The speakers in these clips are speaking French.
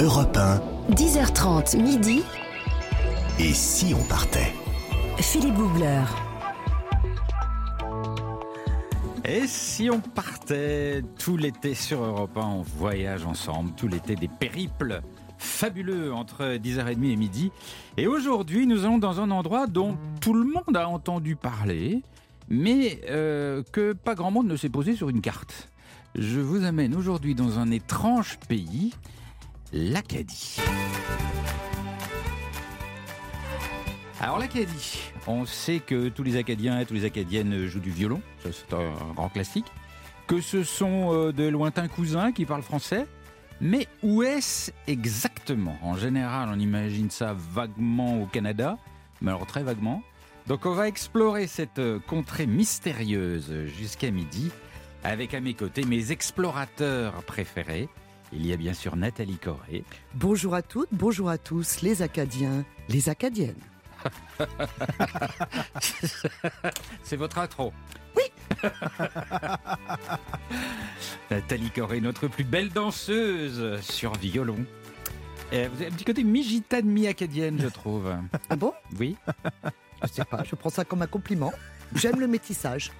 Europe 1. 10h30 midi. Et si on partait? Philippe Googler. Et si on partait tout l'été sur Europe 1, on voyage ensemble, tout l'été des périples fabuleux entre 10h30 et midi. Et aujourd'hui, nous allons dans un endroit dont tout le monde a entendu parler, mais euh, que pas grand monde ne s'est posé sur une carte. Je vous amène aujourd'hui dans un étrange pays, l'Acadie. Alors l'Acadie, on sait que tous les Acadiens et toutes les Acadiennes jouent du violon, c'est un grand classique, que ce sont euh, de lointains cousins qui parlent français, mais où est-ce exactement? En général, on imagine ça vaguement au Canada, mais alors très vaguement. Donc on va explorer cette euh, contrée mystérieuse jusqu'à midi, avec à mes côtés mes explorateurs préférés. Il y a bien sûr Nathalie Corré. Bonjour à toutes, bonjour à tous, les Acadiens, les Acadiennes. C'est votre intro. Oui. Nathalie Corré, notre plus belle danseuse sur violon. Et vous avez un petit côté mi-gitane, mi-acadienne, je trouve. Ah bon? Oui. Je sais pas, je prends ça comme un compliment. J'aime le métissage.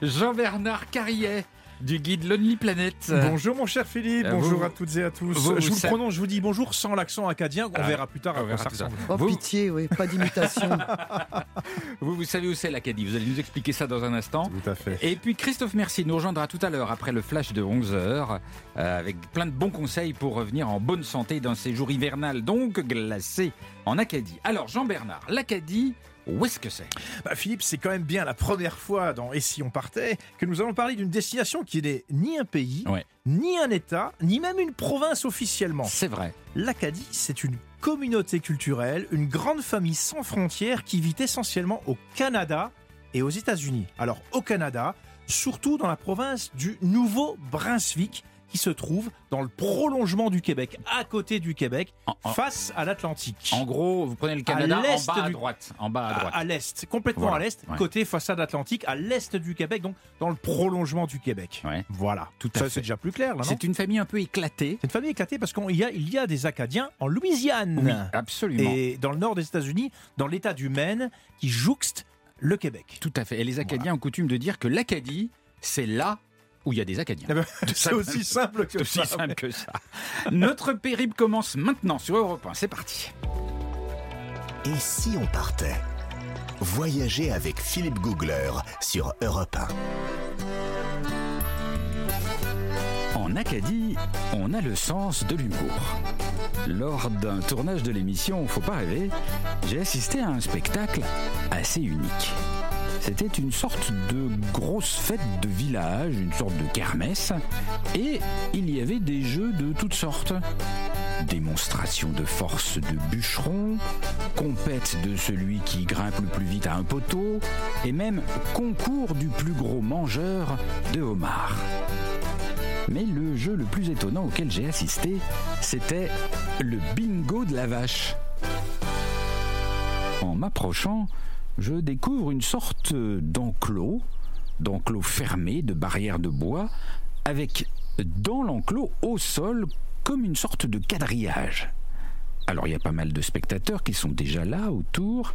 Jean-Bernard Carrier du guide Lonely Planet. Bonjour mon cher Philippe, Euh, bonjour vous- à toutes et à tous. vous- je vous ça- le prononce, je vous dis bonjour sans l'accent acadien, on Ah, verra plus tard à quoi ça ressemble. Oh Vous- pitié, oui, pas d'imitation. Vous, vous savez où c'est l'Acadie, vous allez nous expliquer ça dans un instant. Tout à fait. Et puis Christophe Mercier nous rejoindra tout à l'heure après le flash de 11h avec plein de bons conseils pour revenir en bonne santé dans ces jours hivernales donc glacés en Acadie. Alors Jean-Bernard, l'Acadie, où est-ce que c'est? Bah, Philippe, c'est quand même bien la première fois dans Et si on partait que nous allons parler d'une destination qui n'est ni un pays, Ouais. ni un État, ni même une province officiellement. C'est vrai. L'Acadie, c'est une communauté culturelle, une grande famille sans frontières qui vit essentiellement au Canada et aux États-Unis. Alors au Canada, surtout dans la province du Nouveau-Brunswick, qui se trouve dans le prolongement du Québec, à côté du Québec, En, en- face à l'Atlantique. en gros, vous prenez le Canada en l'est bas à droite. En bas à à, droite. à l'est, complètement Voilà, à l'est, ouais. côté façade atlantique, à l'est du Québec, donc dans le prolongement du Québec. Ouais. Voilà, Tout à ça fait. c'est déjà plus clair là, C'est une famille un peu éclatée. C'est une famille éclatée parce qu'il y a, il y a des Acadiens en Louisiane Oui, absolument. et dans le nord des États-Unis, dans l'État du Maine, qui jouxte le Québec. Tout à fait. Et les Acadiens ont coutume de dire que l'Acadie, c'est là où il y a des Acadiens. Eh ben, C'est aussi simple que C'est aussi ça. simple que ça. Notre périple commence maintenant sur Europe 1. C'est parti. Et si on partait Voyager avec Philippe Googler sur Europe 1. En Acadie, on a le sens de l'humour. Lors d'un tournage de l'émission Faut pas rêver, j'ai assisté à un spectacle assez unique. C'était une sorte de grosse fête de village, une sorte de kermesse, et il y avait des jeux de toutes sortes. Démonstration de force de bûcheron, compète de celui qui grimpe le plus vite à un poteau, et même concours du plus gros mangeur de homards. Mais le jeu le plus étonnant auquel j'ai assisté, c'était le bingo de la vache. En m'approchant, je découvre une sorte d'enclos, d'enclos fermé de barrières de bois, avec dans l'enclos au sol comme une sorte de quadrillage. Alors il y a pas mal de spectateurs qui sont déjà là autour,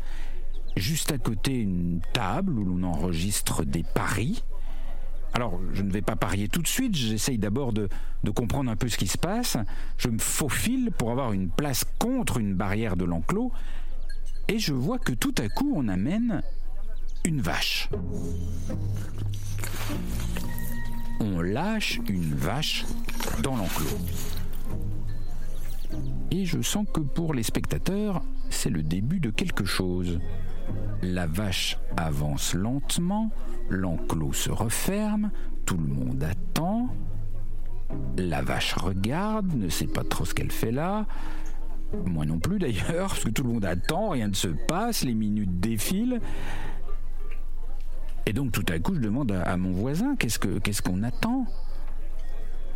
juste à côté une table où l'on enregistre des paris. Alors, je ne vais pas parier tout de suite, j'essaye d'abord de comprendre un peu ce qui se passe. Je me faufile pour avoir une place contre une barrière de l'enclos, et je vois que tout à coup, on amène une vache. On lâche une vache dans l'enclos. Et je sens que pour les spectateurs, c'est le début de quelque chose. La vache avance lentement, l'enclos se referme, tout le monde attend. La vache regarde, ne sait pas trop ce qu'elle fait là. Moi non plus d'ailleurs, parce que tout le monde attend, rien ne se passe, les minutes défilent. Et donc tout à coup, je demande à, mon voisin qu'est-ce que qu'est-ce qu'on attend?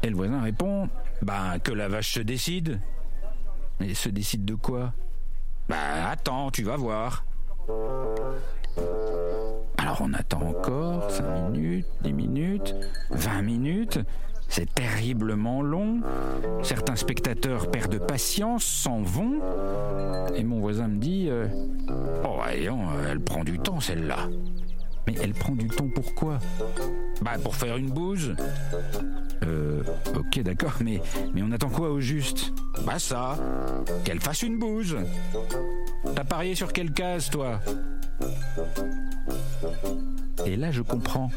Et le voisin répond Ben que la vache se décide. Et se décide de quoi? Ben attends, tu vas voir. Alors on attend encore 5 minutes, 10 minutes, 20 minutes. C'est terriblement long. Certains spectateurs perdent patience, s'en vont. Et mon voisin me dit euh, Oh, voyons, elle prend du temps celle-là. Mais elle prend du temps pourquoi Bah, pour faire une bouse. Euh, ok, d'accord, mais, mais on attend quoi au juste? Bah, ça. Qu'elle fasse une bouse. T'as parié sur quelle case, toi? Et là, je comprends.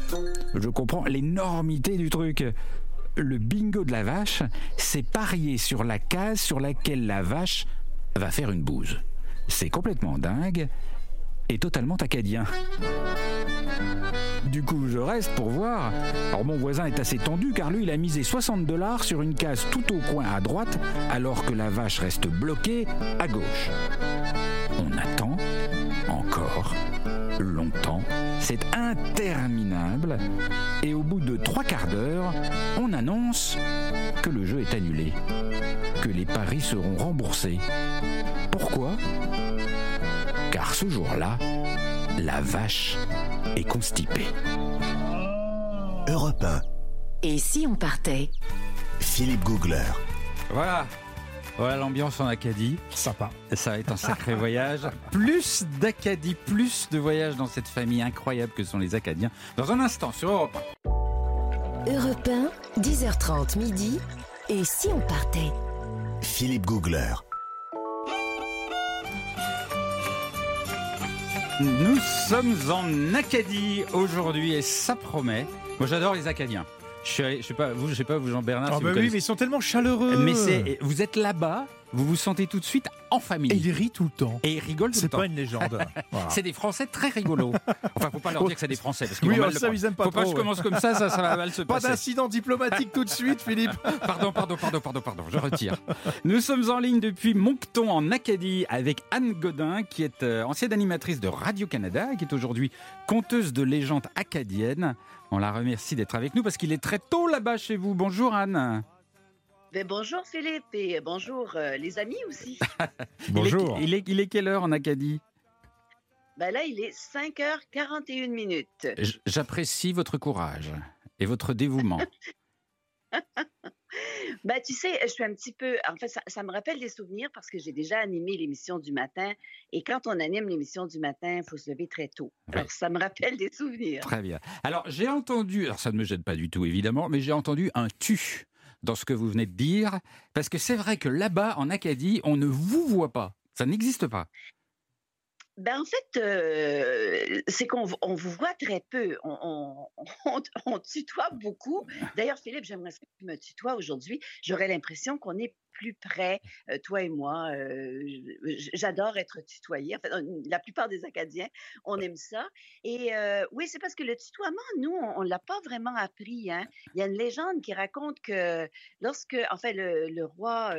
Je comprends l'énormité du truc le bingo de la vache, c'est parier sur la case sur laquelle la vache va faire une bouse. C'est complètement dingue et totalement acadien. Du coup, je reste pour voir. Alors, mon voisin est assez tendu car lui, il a misé 60 dollars sur une case tout au coin à droite, alors que la vache reste bloquée à gauche. On attend encore longtemps. C'est interminable. Et au bout de trois quarts d'heure, on annonce que le jeu est annulé, que les paris seront remboursés. Pourquoi? Car ce jour-là, la vache est constipée. Europe 1, Et si on partait? Philippe Googler. Voilà. Voilà l'ambiance en Acadie. Sympa. Ça va être un sacré voyage. Plus d'Acadie, plus de voyages dans cette famille incroyable que sont les Acadiens. Dans un instant, sur Europe 1. Europe 1, 10h30 midi. Et si on partait? Philippe Googler. Nous sommes en Acadie aujourd'hui et ça promet. Moi j'adore les Acadiens. Je, sais pas, vous, je sais pas, vous Jean-Bernard, Ah si bah oui, mais ils sont tellement chaleureux. Mais c'est, vous êtes là-bas, vous vous sentez tout de suite en famille. Et il rit tout le temps. Et ils rigolent tout le C'est temps. pas une légende. Voilà. C'est des Français très rigolos. Enfin, faut pas leur dire que c'est des Français. Parce qu'ils Oui, vont mal oh, le ça, ils aiment pas Faut pas que je commence comme ça, ça, ça va mal se Pas passer. d'incident diplomatique tout de suite, Philippe. Pardon, pardon, pardon, pardon, pardon, je retire. Nous sommes en ligne depuis Moncton en Acadie avec Anne Godin, qui est euh, ancienne animatrice de Radio-Canada qui est aujourd'hui conteuse de légendes acadiennes. On la remercie d'être avec nous parce qu'il est très tôt là-bas chez vous. Bonjour Anne. Ben, bonjour Philippe et bonjour euh, les amis aussi. Bonjour. Il est, il est, il est quelle heure en Acadie? Ben là, il est 5h41 minutes. J'apprécie votre courage et votre dévouement. Ben, tu sais, je suis un petit peu. En fait, ça, ça me rappelle des souvenirs parce que j'ai déjà animé l'émission du matin. Et quand on anime l'émission du matin, il faut se lever très tôt. Ouais. Alors, ça me rappelle des souvenirs. Très bien. Alors, j'ai entendu, alors ça ne me gêne pas du tout évidemment, mais j'ai entendu un tu dans ce que vous venez de dire, parce que c'est vrai que là-bas, en Acadie, on ne vous voit pas. Ça n'existe pas. Ben, en fait, euh, c'est qu'on on vous voit très peu. On, on, on- on tutoie beaucoup. D'ailleurs, Philippe, j'aimerais que tu me tutoies aujourd'hui. J'aurais l'impression qu'on est plus près, euh, toi et moi. Euh, J'adore être tutoyé. En fait, on- la plupart des Acadiens, on aime ça. Et oui, c'est parce que le tutoiement, nous, on ne l'a pas vraiment appris. Hein. Il y a une légende qui raconte que lorsque, en fait, le, le roi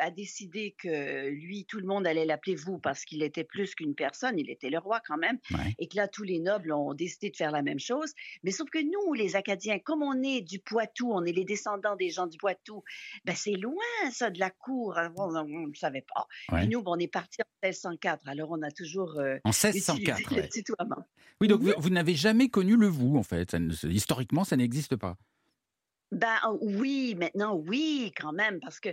a décidé que lui, tout le monde allait l'appeler vous parce qu'il était plus qu'une personne, il était le roi quand même, Ouais. et que là, tous les nobles ont décidé de faire la même chose. Mais sauf que nous, les Acadiens, comme on est du Poitou, on est les descendants des gens du Poitou, ben c'est loin ça de la cour, hein, on ne savait pas. Ouais. Puis nous, ben, on est partis en 1604, alors on a toujours euh, En utilisé 1604. le ouais. Oui, donc vous, vous n'avez jamais connu le vous, en fait. Ça historiquement, ça n'existe pas. Ben oh, oui, maintenant oui, quand même, parce que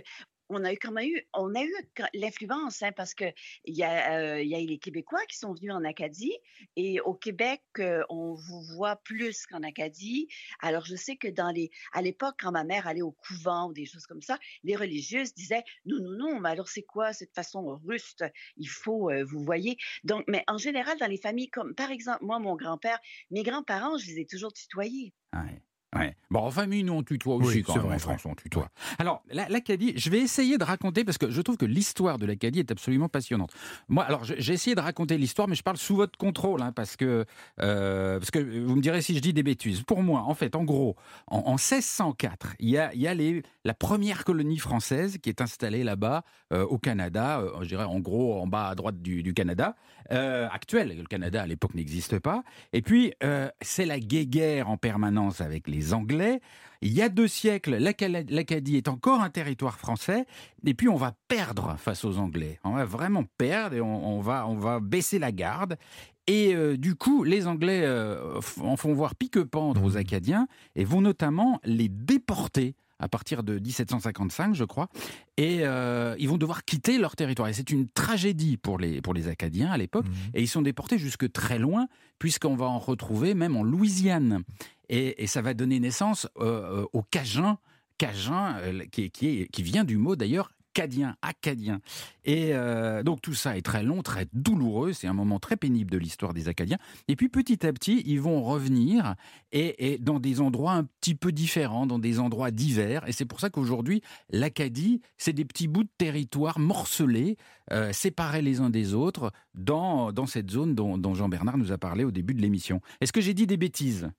on a eu quand même eu, on a eu l'influence, hein, parce que il y a, euh, y a les Québécois qui sont venus en Acadie et au Québec, euh, on vous voit plus qu'en Acadie. Alors je sais que dans les, à l'époque, quand ma mère allait au couvent ou des choses comme ça, les religieuses disaient non, non, non, mais alors c'est quoi cette façon ruste Il faut, euh, vous voyez. Donc, mais en général, dans les familles comme, par exemple, moi, mon grand-père, mes grands-parents, je les ai toujours tutoyés. Ouais. Ouais. Bon, en famille, nous, on tutoie aussi Oui, quand même. vrai, en France, on tutoie. Alors, la- l'Acadie, je vais essayer de raconter, parce que je trouve que l'histoire de l'Acadie est absolument passionnante. Moi, alors, j'ai essayé de raconter l'histoire, mais je parle sous votre contrôle, hein, parce, que, euh, parce que vous me direz si je dis des bêtises. Pour moi, en fait, en gros, en, en 1604, il y a, il y a les, la première colonie française qui est installée là-bas, euh, au Canada, euh, je dirais en gros en bas à droite du, du Canada, actuel. Le Canada, à l'époque, n'existe pas. Et puis, c'est la guéguerre en permanence avec les Anglais. Anglais. Il y a deux siècles, l'Acadie est encore un territoire français, et puis on va perdre face aux Anglais. On va vraiment perdre et on, va, on va baisser la garde. Et euh, du coup, les Anglais euh, en font voir pique-pendre aux Acadiens et vont notamment les déporter à partir de 1755, je crois, et euh, ils vont devoir quitter leur territoire. Et c'est une tragédie pour les, pour les Acadiens à l'époque, mmh. et ils sont déportés jusque très loin, puisqu'on va en retrouver même en Louisiane. Et, ça va donner naissance euh, euh, au Cajun, Cajun qui, qui, qui vient du mot d'ailleurs acadien, acadien. Et euh, donc tout ça est très long, très douloureux, c'est un moment très pénible de l'histoire des Acadiens. Et puis petit à petit, ils vont revenir et, dans des endroits un petit peu différents, dans des endroits divers. Et c'est pour ça qu'aujourd'hui, l'Acadie, c'est des petits bouts de territoire morcelés, euh, séparés les uns des autres, dans, dans cette zone dont, dont Jean-Bernard nous a parlé au début de l'émission. Est-ce que j'ai dit des bêtises?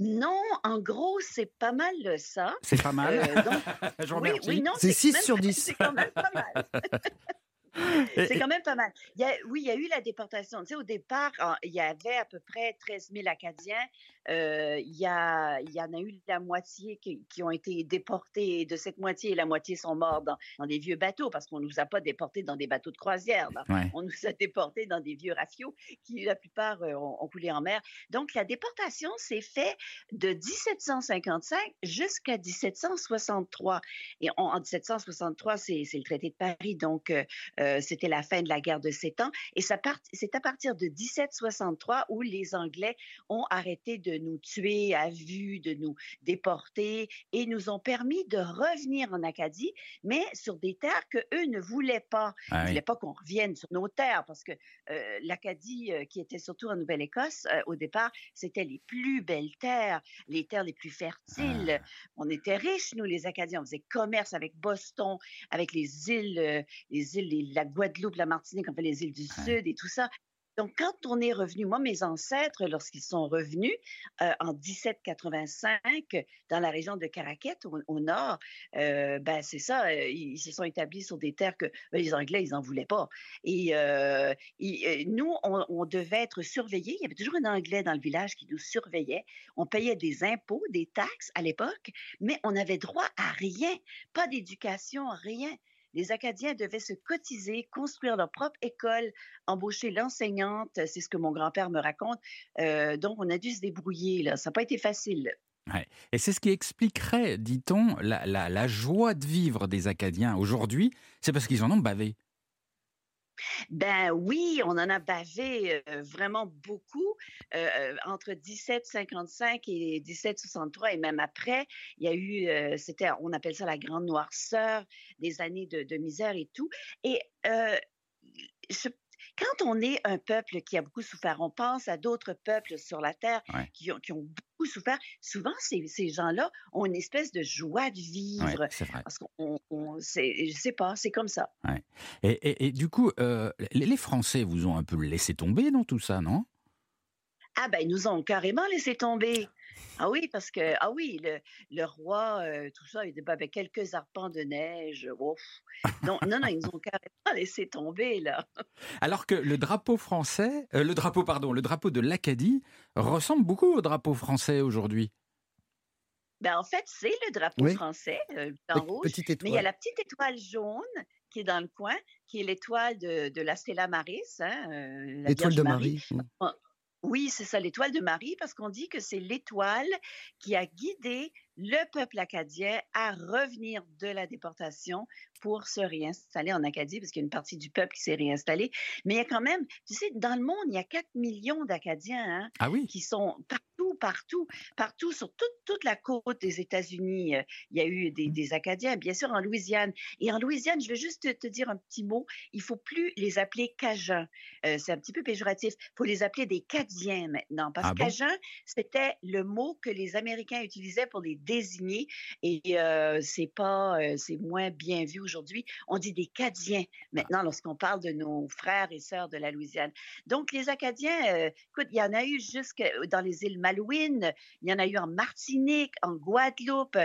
Non, en gros, c'est pas mal ça. C'est pas mal. Euh, oui, oui, non, c'est 6 sur 10. C'est quand même pas mal. C'est quand même pas mal. Il y a, oui, il y a eu la déportation. Tu sais, au départ, il y avait à peu près 13 000 Acadiens. Euh, il, y a, il y en a eu la moitié qui, qui, ont été déportés. De cette moitié, la moitié sont morts dans, dans des vieux bateaux parce qu'on ne nous a pas déportés dans des bateaux de croisière. On nous a déportés dans des vieux rafiaux qui, la plupart, euh, ont, coulé en mer. Donc, la déportation s'est faite de 1755 jusqu'à 1763. Et en 1763, c'est le traité de Paris. Donc, euh, euh, c'était la fin de la guerre de Sept Ans. Et c'est à partir de 1763 où les Anglais ont arrêté de nous tuer à vue, de nous déporter et nous ont permis de revenir en Acadie, mais sur des terres que eux ne voulaient pas. Ils ne voulaient pas qu'on revienne sur nos terres parce que euh, l'Acadie, euh, qui était surtout en Nouvelle-Écosse, au départ, c'était les plus belles terres, les terres les plus fertiles. Ah. On était riches, nous, les Acadiens. On faisait commerce avec Boston, avec les îles, les îles, la Guadeloupe, la Martinique, on fait les îles du Sud et tout ça. Donc, quand on est revenu, moi, mes ancêtres, lorsqu'ils sont revenus euh, en 1785 dans la région de Caraquette, au, nord, euh, ben c'est ça, euh, ils, se sont établis sur des terres que ben, les Anglais, ils n'en voulaient pas. Et, nous, on, on, devait être surveillés. Il y avait toujours un Anglais dans le village qui nous surveillait. On payait des impôts, des taxes à l'époque, mais on n'avait droit à rien, pas d'éducation, rien les Acadiens devaient se cotiser, construire leur propre école, embaucher l'enseignante. C'est ce que mon grand-père me raconte. Euh, donc, on a dû se débrouiller. Là. Ça n'a pas été facile. Et c'est ce qui expliquerait, dit-on, la, joie de vivre des Acadiens aujourd'hui. C'est parce qu'ils en ont bavé. Ben oui, on en a bavé euh, vraiment beaucoup. Euh, entre 1755 et 1763 et même après, il y a eu, c'était, on appelle ça la grande noirceur, des années de, misère et tout. Et quand on est un peuple qui a beaucoup souffert, on pense à d'autres peuples sur la terre qui, ont, beaucoup souffert. Souvent, ces, gens-là ont une espèce de joie de vivre. c'est vrai. Parce qu'on, je sais pas, c'est comme ça. Et, du coup, euh, les Français vous ont un peu laissé tomber dans tout ça, non? Ah ben, ils nous ont carrément laissé tomber. Ah oui, parce que, ah oui, le, roi, euh, tout ça, il était avec quelques arpents de neige. Non, non, non, ils nous ont carrément laissé tomber, là. Alors que le drapeau français, euh, le drapeau, pardon, le drapeau de l'Acadie ressemble beaucoup au drapeau français aujourd'hui. Ben, en fait, c'est le drapeau français, euh, en rouge. Mais il y a la petite étoile jaune qui est dans le coin, qui est l'étoile de, la Stella Maris. Hein, l'étoile de Marie. Oui, c'est ça, l'étoile de Marie, parce qu'on dit que c'est l'étoile qui a guidé le peuple acadien à revenir de la déportation pour se réinstaller en Acadie, parce qu'il y a une partie du peuple qui s'est réinstallé. Mais il y a quand même, tu sais, dans le monde, il y a 4 millions d'Acadiens hein, ah oui? qui sont partout, partout, partout, sur toute, toute la côte des États-Unis. Euh, il y a eu des, mmh. des, Acadiens, bien sûr, en Louisiane. Et en Louisiane, je vais juste te, dire un petit mot, il faut plus les appeler Cajuns. Euh, c'est un petit peu péjoratif. Il faut les appeler des Cadiens maintenant, parce ah que Cajun, c'était le mot que les Américains utilisaient pour les désigner. Et euh, c'est pas, c'est moins bien vu aujourd'hui, on dit des Cadiens maintenant lorsqu'on parle de nos frères et sœurs de la Louisiane. Donc, les Acadiens, euh, écoute, il y en a eu jusque dans les îles Malouines, il y en a eu en Martinique, en Guadeloupe.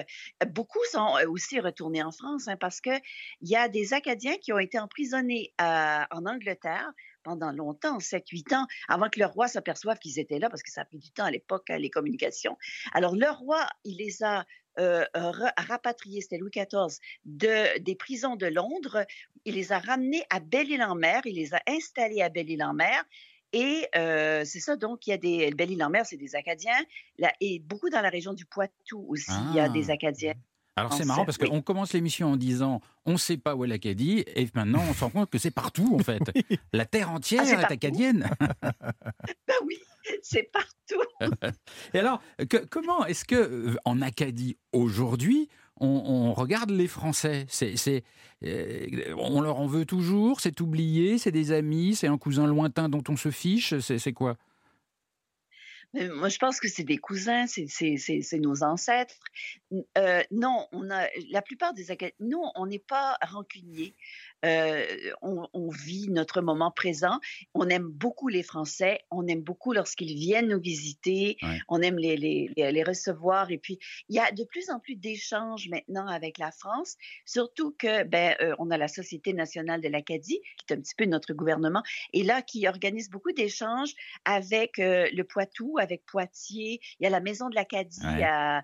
Beaucoup sont euh, aussi retournés en France hein, parce qu'il y a des Acadiens qui ont été emprisonnés euh, en Angleterre pendant longtemps, 7-8 ans, avant que le roi s'aperçoive qu'ils étaient là, parce que ça a pris du temps à l'époque, hein, les communications. Alors, le roi, il les a euh, ra- rapatriés, c'était Louis XIV, de, des prisons de Londres. Il les a ramenés à Belle-Île-en-Mer, il les a installés à Belle-Île-en-Mer. Et euh, c'est ça, donc, il y a des. Belle-Île-en-Mer, c'est des Acadiens. Là, et beaucoup dans la région du Poitou aussi, il y a Ah. des Acadiens. Alors c'est marrant parce oui. qu'on commence l'émission en disant on ne sait pas où est l'Acadie et maintenant on se rend compte que c'est partout en fait. La terre entière Ah, est acadienne. Ben oui, c'est partout. Et alors que- comment est-ce que euh, en Acadie aujourd'hui on, on regarde les Français? C'est, euh, On leur en veut toujours? C'est oublié? C'est des amis? C'est un cousin lointain dont on se fiche? C'est, quoi? Moi, je pense que c'est des cousins, c'est- nos ancêtres. Euh, non, on a la plupart des Acadiens. Nous, on n'est pas rancuniers. Euh, on, on vit notre moment présent. On aime beaucoup les Français. On aime beaucoup lorsqu'ils viennent nous visiter. Ouais. On aime les, les, les- recevoir. Et puis, il y a de plus en plus d'échanges maintenant avec la France. Surtout que, ben, euh, on a la Société nationale de l'Acadie, qui est un petit peu notre gouvernement, et là, qui organise beaucoup d'échanges avec euh, le Poitou, avec Poitiers. Il y a la Maison de l'Acadie Ouais. à-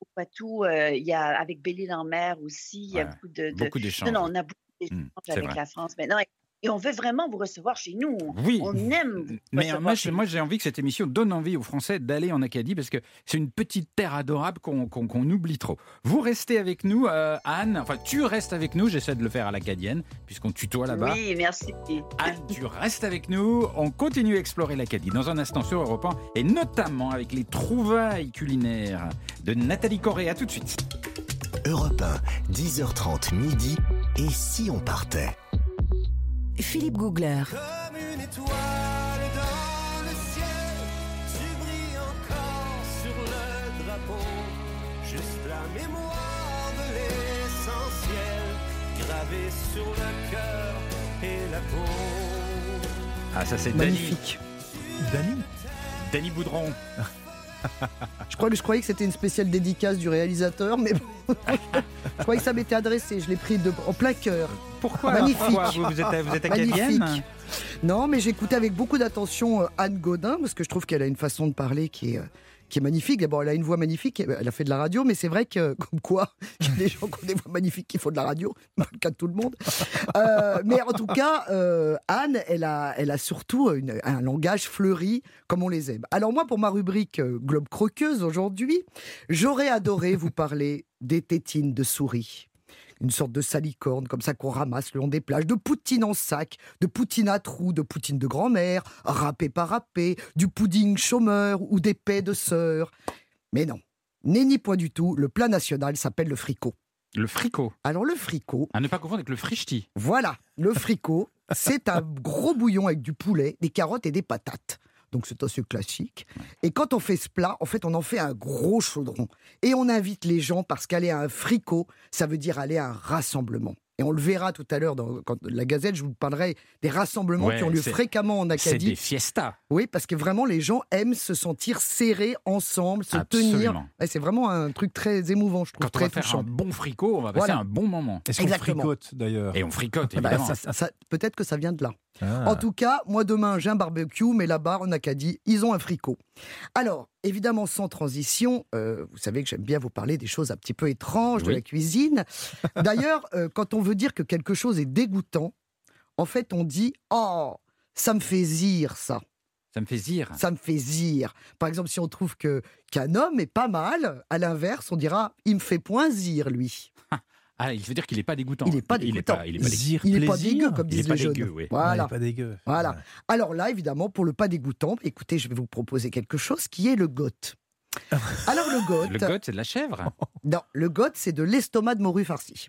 au Poitou. euh, il y a avec Belle-Île-en-Mer aussi. Il y a Ouais. beaucoup de, de- Beaucoup d'échanges. Non, non, on a beaucoup d'échanges c'est avec vrai. la France maintenant. Et, et on veut vraiment vous recevoir chez nous. Oui. On aime. vous Mais moi, chez je- moi, j'ai envie que cette émission donne envie aux Français d'aller en Acadie parce que c'est une petite terre adorable qu'on oublie trop. Vous restez avec nous, euh, Anne. Enfin, tu restes avec nous. J'essaie de le faire à l'acadienne puisqu'on tutoie là-bas. Oui, merci. Anne, tu restes avec nous. On continue à explorer l'Acadie dans un instant sur Europe 1 et notamment avec les trouvailles culinaires de Nathalie Corée. À tout de suite. Europe 1, 10h30 midi. Et si on partait Philippe Googler. Comme une étoile dans le ciel, tu brilles encore sur le drapeau. Juste la mémoire de l'essentiel, gravé sur le cœur et la peau. Ah, ça c'est. Magnifique. Dany Dany Boudron. Je crois que je croyais que c'était une spéciale dédicace du réalisateur, mais bon, je croyais que ça m'était adressé. Je l'ai pris de, en plein cœur. Pourquoi Magnifique. Pourquoi vous, vous êtes, vous êtes acadienne Magnifique. Non, mais j'écoutais avec beaucoup d'attention euh, Anne Godin, parce que je trouve qu'elle a une façon de parler qui est, euh, qui est magnifique. D'abord, elle a une voix magnifique, elle a fait de la radio, mais c'est vrai que, comme quoi, il y a des gens qui ont des voix magnifiques qui font de la radio, pas le cas de tout le monde. Euh, mais en tout cas, euh, Anne, elle a, elle a surtout un langage fleuri, comme on les aime. Alors moi, pour ma rubrique euh, Globe Croqueuse aujourd'hui, j'aurais adoré vous parler des tétines de souris une sorte de salicorne comme ça qu'on ramasse le long des plages, de poutine en sac, de poutine à trous, de poutine de grand-mère, râpé par râpé, du pudding chômeur ou des paix de sœur. Mais non, nenni point du tout, le plat national s'appelle le fricot. Le fricot. Alors le fricot, À ne pas confondre avec le frichti. voilà, le fricot, c'est un gros bouillon avec du poulet, des carottes et des patates. Donc c'est assez classique. Et quand on fait ce plat, en fait, on en fait un gros chaudron. Et on invite les gens parce qu'aller à un fricot, ça veut dire aller à un rassemblement. Et on le verra tout à l'heure dans quand- la Gazette, je vous parlerai des rassemblements Ouais, qui ont lieu c'est- fréquemment en C'est Acadie. des fiestas. Oui, parce que vraiment, les gens aiment se sentir serrés ensemble, se tenir. Absolument. Ouais, c'est vraiment un truc très émouvant, je trouve, Quand on très va faire touchant. un bon fricot, on va passer Voilà. un bon moment. Est-ce qu'on fricote d'ailleurs? Et on fricote, Eh ben, évidemment. ça- ça- Peut-être que ça vient de là. Ah. En tout cas, moi demain, j'ai un barbecue, mais là-bas, en Acadie, ils ont un fricot. Alors, évidemment, sans transition, euh, vous savez que j'aime bien vous parler des choses un petit peu étranges de la cuisine. D'ailleurs, euh, quand on veut dire que quelque chose est dégoûtant, en fait, on dit Oh, ça me fait zire, ça. Ça me fait zire. Ça me fait zire. Par exemple, si on trouve que qu'un homme est pas mal, à l'inverse, on dira Il me fait point zire, lui. Ah, il veut dire qu'il n'est pas dégoûtant. Il est pas Il est dégoûtant. pas, il est pas dégoûtant. Il est pas dégueu, comme Il est disent pas les jeunes. dégueu, oui. Ah, il Voilà. est pas dégueu. Voilà. Alors là, évidemment, pour le pas dégoûtant, écoutez, je vais vous proposer quelque chose qui est le goth. Alors le goth, Le goth, c'est de la chèvre. non, le goth, c'est de l'estomac de morue farci.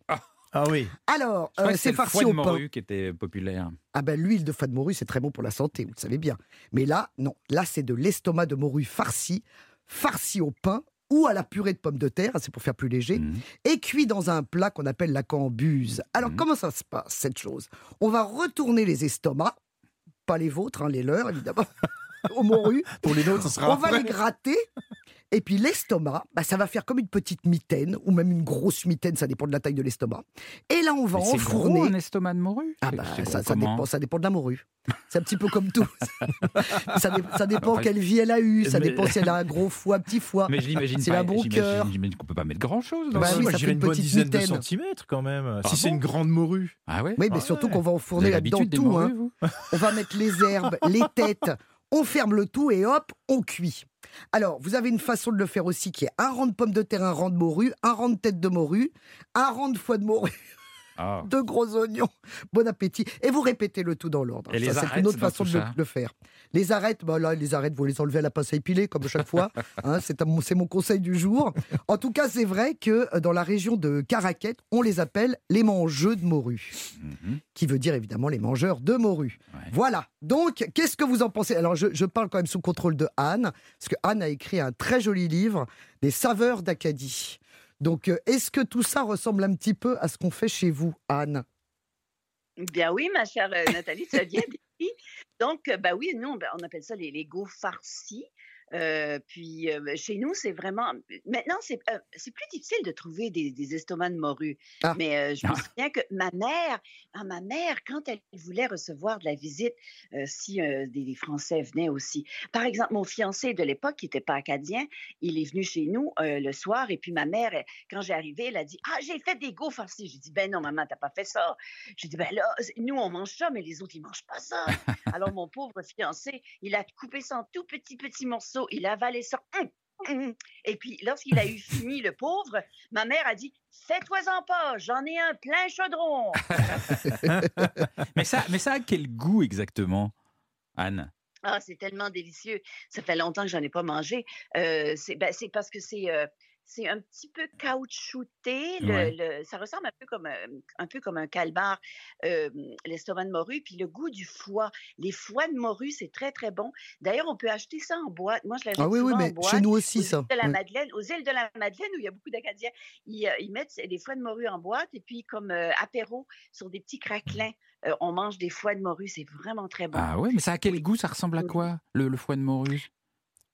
Ah oui. Alors, euh, c'est farci foie de au pain. morue qui était populaire. Ah ben l'huile de foie de morue, c'est très bon pour la santé, vous le savez bien. Mais là, non, là c'est de l'estomac de morue farci, farci au pain ou à la purée de pommes de terre, c'est pour faire plus léger, Mhm. et cuit dans un plat qu'on appelle la cambuse. Alors Mhm. comment ça se passe cette chose? On va retourner les estomacs, pas les vôtres, hein, les leurs évidemment, au morue. Pour les nôtres, ce sera On va les gratter. Et puis l'estomac, bah, ça va faire comme une petite mitaine, ou même une grosse mitaine, ça dépend de la taille de l'estomac. Et là, on va Mais C'est gros enfourner. un estomac de morue Ah bah, ça, ça dépend, ça dépend de la morue. C'est un petit peu comme tout. ça, dé- ça dépend Après- quelle vie elle a eu, ça Mais- dépend si elle a un gros foie, un petit foie. Mais je l'imagine C'est pas. un bon j'imagine- cœur. J'imagine qu'on peut pas mettre grand chose dans Bah ça. oui, moi, ça fait une une bonne petite dizaine de mitaine. centimètres quand même. Ah si c'est une grande morue. Ah ouais Oui, mais Ah surtout ouais. qu'on va enfourner là-dedans tout. hein. morues, On va mettre les herbes, les têtes, on ferme le tout et hop, on cuit. Alors, vous avez une façon de le faire aussi qui est un rang de pommes de terre, un rang de morue, un rang de tête de morue, un rang de foie de morue, Ah. deux gros oignons. Bon appétit. Et vous répétez le tout dans l'ordre. Les Ça, c'est une autre façon de le, faire. Les arêtes, bah là, les arêtes, vous les enlevez à la pince à épiler, comme chaque fois. Hein, c'est mon conseil du jour. En tout cas, c'est vrai que euh, dans la région de Caraquet, on les appelle les mangeux de morue Mhm. qui veut dire évidemment les mangeurs de morue. Ouais. Voilà. Donc, qu'est-ce que vous en pensez? Alors, je, je parle quand même sous contrôle de Anne, parce que Anne a écrit un très joli livre, Des saveurs d'Acadie. Donc, euh, est-ce que tout ça ressemble un petit peu à ce qu'on fait chez vous, Anne? Bien oui, ma chère euh, Nathalie, tu as bien dit. Donc, euh, bah oui, nous, on on appelle ça les Lego farcis. Euh, puis euh, chez nous, c'est vraiment. Maintenant, c'est euh, plus difficile de trouver des, des estomacs de morue. Ah. Mais euh, je me Ah. souviens que ma mère, ah, ma mère, quand elle voulait recevoir de la visite, si des, des Français venaient aussi. Par exemple, mon fiancé de l'époque, qui n'était pas acadien, il est venu chez nous le soir. Et puis ma mère, elle- quand j'ai arrivé, elle a dit Ah, j'ai fait des go farcis. J'ai dit Ben non, maman, t'as pas fait ça. J'ai dit, ben là, nous, on mange ça, mais les autres, ils mangent pas ça. Alors, mon pauvre fiancé, il a coupé ça en tout petits, petits Il a avalé ça. Hum, hum. Et puis, lorsqu'il a eu fini, le pauvre, ma mère a dit, fais-toi-en pas, j'en ai un plein chaudron. mais, ça, mais ça a quel goût exactement, Anne? Ah, c'est tellement délicieux. Ça fait longtemps que j'en ai pas mangé. Euh, c'est ben, c'est parce que c'est euh, c'est un petit peu caoutchouté. Le, Ouais. le- ça ressemble un peu comme un, un peu comme un calmar, euh, l'estomac de morue. Puis le goût du foie. Les foies de morue, c'est très très bon. D'ailleurs, on peut acheter ça en boîte. Moi, je l'achète Ah oui, oui, en mais boîte. chez nous Aux aussi, îles ça. de la Ouais. Madeleine, aux îles de la Madeleine, où il y a beaucoup d'Acadiens, ils, euh, ils mettent des foies de morue en boîte et puis comme euh, apéro sur des petits craquelins, euh, on mange des foies de morue. C'est vraiment très bon. Ah ouais, mais ça a quel goût? Ça ressemble à Oui. quoi, le, le foie de morue?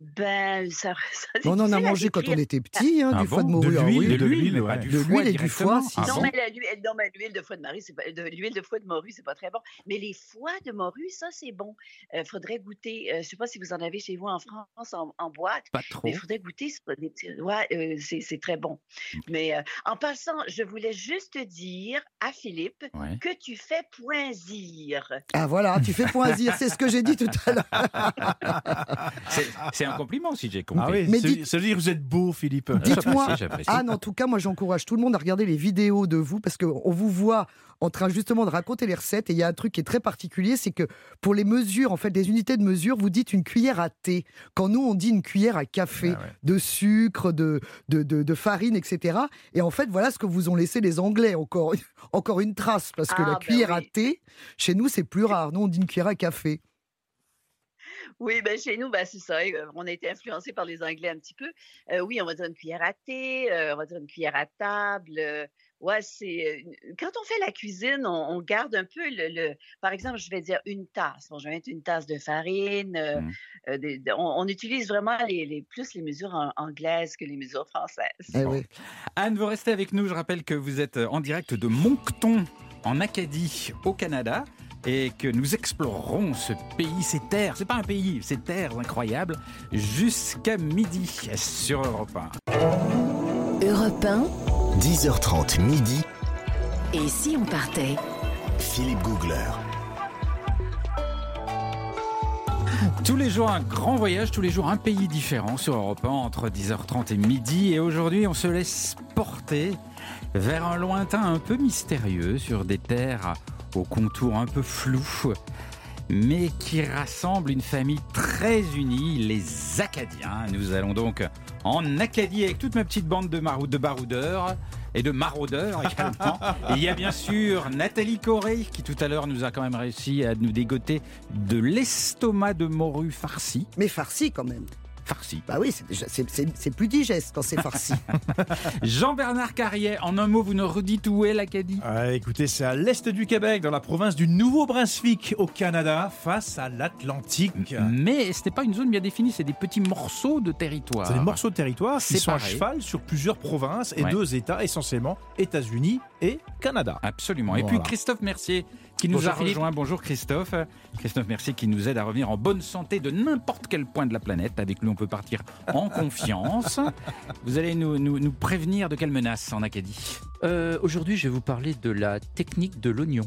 Ben, ça, ça On en a mangé quand on était petit, hein, Ah du foie de morue. De ah l'huile, oui. de l'huile, ouais. De et du foie, si, Ah non, bon mais la- non, mais l'huile de foie de morue, c'est pas, de l'huile de foie de morue, c'est pas très bon. Mais les foies de morue, ça, c'est bon. Il faudrait goûter. euh, je sais pas si vous en avez chez vous en France en, en boîte, Pas trop. mais il faudrait goûter. Ouais, euh, c'est c'est très bon. Mais euh, en passant, je voulais juste dire à Philippe Ouais. que tu fais poinzir. Ah voilà, tu fais point dire, c'est ce que j'ai dit tout à l'heure. C'est- C'est un compliment si j'ai compris. Ah oui, Mais ça, dites- ça veut dire que vous êtes beau, Philippe. Dites-moi, j'apprécie. Anne, en tout cas, moi j'encourage tout le monde à regarder les vidéos de vous parce qu'on vous voit en train justement de raconter les recettes et il y a un truc qui est très particulier, c'est que pour les mesures, en fait, les unités de mesure, vous dites une cuillère à thé, quand nous on dit une cuillère à café, Ah ouais. de sucre, de, de, de- de farine, etc. Et en fait, voilà ce que vous ont laissé les Anglais, encore, encore une trace, parce que Ah, la ben cuillère à thé, chez nous c'est plus rare, nous on dit une cuillère à café. Oui, ben chez nous, ben c'est ça. On a été influencé par les Anglais un petit peu. Euh, oui, on va dire une cuillère à thé, euh, on va dire une cuillère à table. euh, ouais, c'est quand on fait la cuisine, on, on garde un peu le, le- Par exemple, je vais dire une tasse. Bon, je vais mettre une tasse de farine. euh, Mm. euh, des- de- on, on utilise vraiment les, les- plus les mesures anglaises que les mesures françaises. Eh oui. Anne, vous restez avec nous. Je rappelle que vous êtes en direct de Moncton, en Acadie, au Canada. Et que nous explorerons ce pays, ces terres, c'est pas un pays, ces terres incroyables, jusqu'à midi sur Europe 1. Europe 1, 10h30 midi, et si on partait? Philippe Googler. Tous les jours un grand voyage, tous les jours un pays différent sur Europe 1 entre 10h30 et midi. Et aujourd'hui, on se laisse porter vers un lointain un peu mystérieux sur des terres au contour un peu flou, mais qui rassemble une famille très unie, les Acadiens. Nous allons donc en Acadie avec toute ma petite bande de, marou- de baroudeurs et de maraudeurs également. Et il y a bien sûr Nathalie Corée qui tout à l'heure nous a quand même réussi à nous dégoter de l'estomac de morue farci. Mais farci quand même. Farci. Bah oui, c'est plus digeste quand c'est farci. Jean-Bernard Carrier, en un mot, vous nous redites où est l'Acadie? Ah, écoutez, c'est à l'est du Québec, dans la province du Nouveau-Brunswick, au Canada, face à l'Atlantique. Mais ce n'est pas une zone bien définie, c'est des petits morceaux de territoire. C'est des morceaux de territoire qui sont à cheval sur plusieurs provinces et Ouais. deux États, essentiellement États-Unis et Canada. Absolument. Et Voilà. puis Christophe Mercier qui nous Bonjour, a Philippe. rejoint. Bonjour Christophe. Christophe Mercier qui nous aide à revenir en bonne santé de n'importe quel point de la planète. Avec lui, on peut partir en confiance. Vous allez nous, nous- nous prévenir de quelle menace en Acadie? Euh, Aujourd'hui, je vais vous parler de la technique de l'oignon.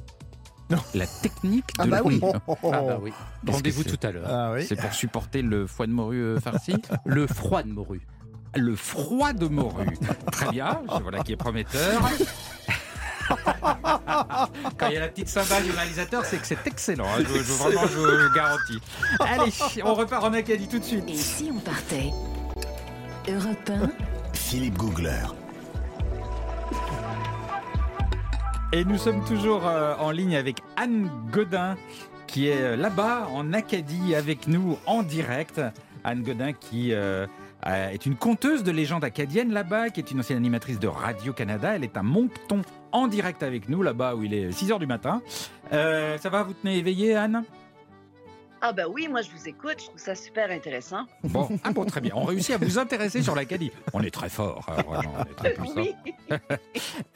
La technique de Ah bah oui. l'oignon. Ah bah oui. Qu'est-ce Rendez-vous que c'est tout à l'heure. Ah oui. C'est pour supporter le foie de morue euh, farci? Le froid de morue. Le froid de morue. Très bien, voilà qui est prometteur. Quand il y a la petite cymbale du réalisateur, c'est que c'est excellent. hein, Je, je- vraiment, je, je garantis. Allez, on repart en Acadie tout de suite. Et si on partait Europe 1, Philippe Googler. Et nous sommes toujours euh, en ligne avec Anne Godin, qui est euh, là-bas en Acadie avec nous en direct. Anne Godin qui euh, est une conteuse de légendes acadiennes là-bas, qui est une ancienne animatrice de Radio-Canada. Elle est à Moncton en direct avec nous, là-bas où il est 6h du matin. Euh, ça va, vous tenez éveillé, Anne? Ah ben oui, moi je vous écoute, je trouve ça super intéressant. Bon, ah bon, très bien. On réussit à vous intéresser sur l'Acadie. On est très fort, hein, vraiment, on est très puissant. oui.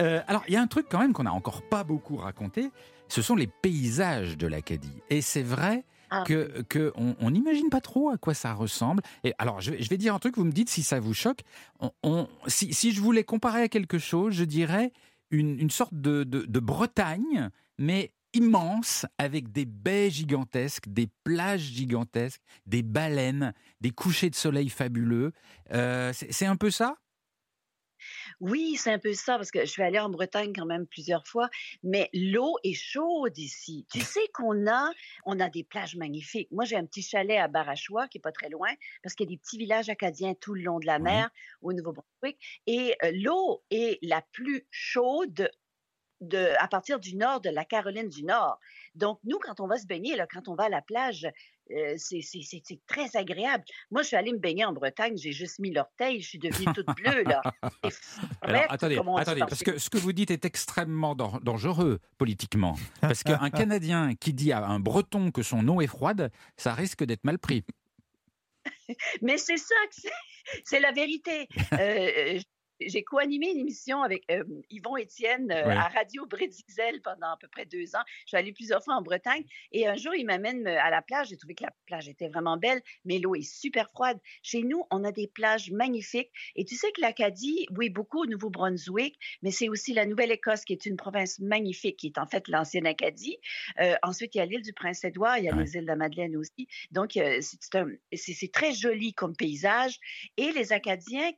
Euh, alors, il y a un truc quand même qu'on n'a encore pas beaucoup raconté, ce sont les paysages de l'Acadie. Et c'est vrai Ah. que, que on n'imagine pas trop à quoi ça ressemble. Et alors, je, vais- je vais dire un truc, vous me dites si ça vous choque. On, on- si, si je voulais comparer à quelque chose, je dirais une, sorte de, de- Bretagne, mais immense, avec des baies gigantesques, des plages gigantesques, des baleines, des couchers de soleil fabuleux. Euh, c'est un peu ça? Oui, c'est un peu ça, parce que je suis allée en Bretagne quand même plusieurs fois, mais l'eau est chaude ici. Tu sais qu'on a, on a des plages magnifiques. Moi, j'ai un petit chalet à Barachois, qui est pas très loin, parce qu'il y a des petits villages acadiens tout le long de la mer, au Nouveau-Brunswick, et euh, l'eau est la plus chaude de, à partir du nord de la Caroline du Nord. Donc, nous, quand on va se baigner, là, quand on va à la plage, euh, c'est très agréable. Moi, je suis allée me baigner en Bretagne, j'ai juste mis l'orteil, je suis devenue toute bleue, là. Alors, attendez, parce que ce que vous dites est extrêmement dan- dangereux politiquement. Parce qu'un Canadien qui dit à un Breton que son eau est froide, ça risque d'être mal pris. Mais c'est ça que c'est, c'est la vérité. Euh, j'ai co-animé une émission avec euh, Yvon Étienne euh, Ouais. à Radio Brédixel pendant à peu près deux ans. Je suis allée plusieurs fois en Bretagne et un jour, il m'amène euh, à la plage. J'ai trouvé que la plage était vraiment belle, mais l'eau est super froide. Chez nous, on a des plages magnifiques. Et tu sais que l'Acadie, oui, beaucoup au Nouveau-Brunswick, mais c'est aussi la Nouvelle-Écosse qui est une province magnifique, qui est en fait l'ancienne Acadie. Euh, ensuite, il y a l'île du Prince-Édouard, il y a Ouais. les îles de la Madeleine aussi. Donc, c'est très joli comme paysage. Et les Acadiens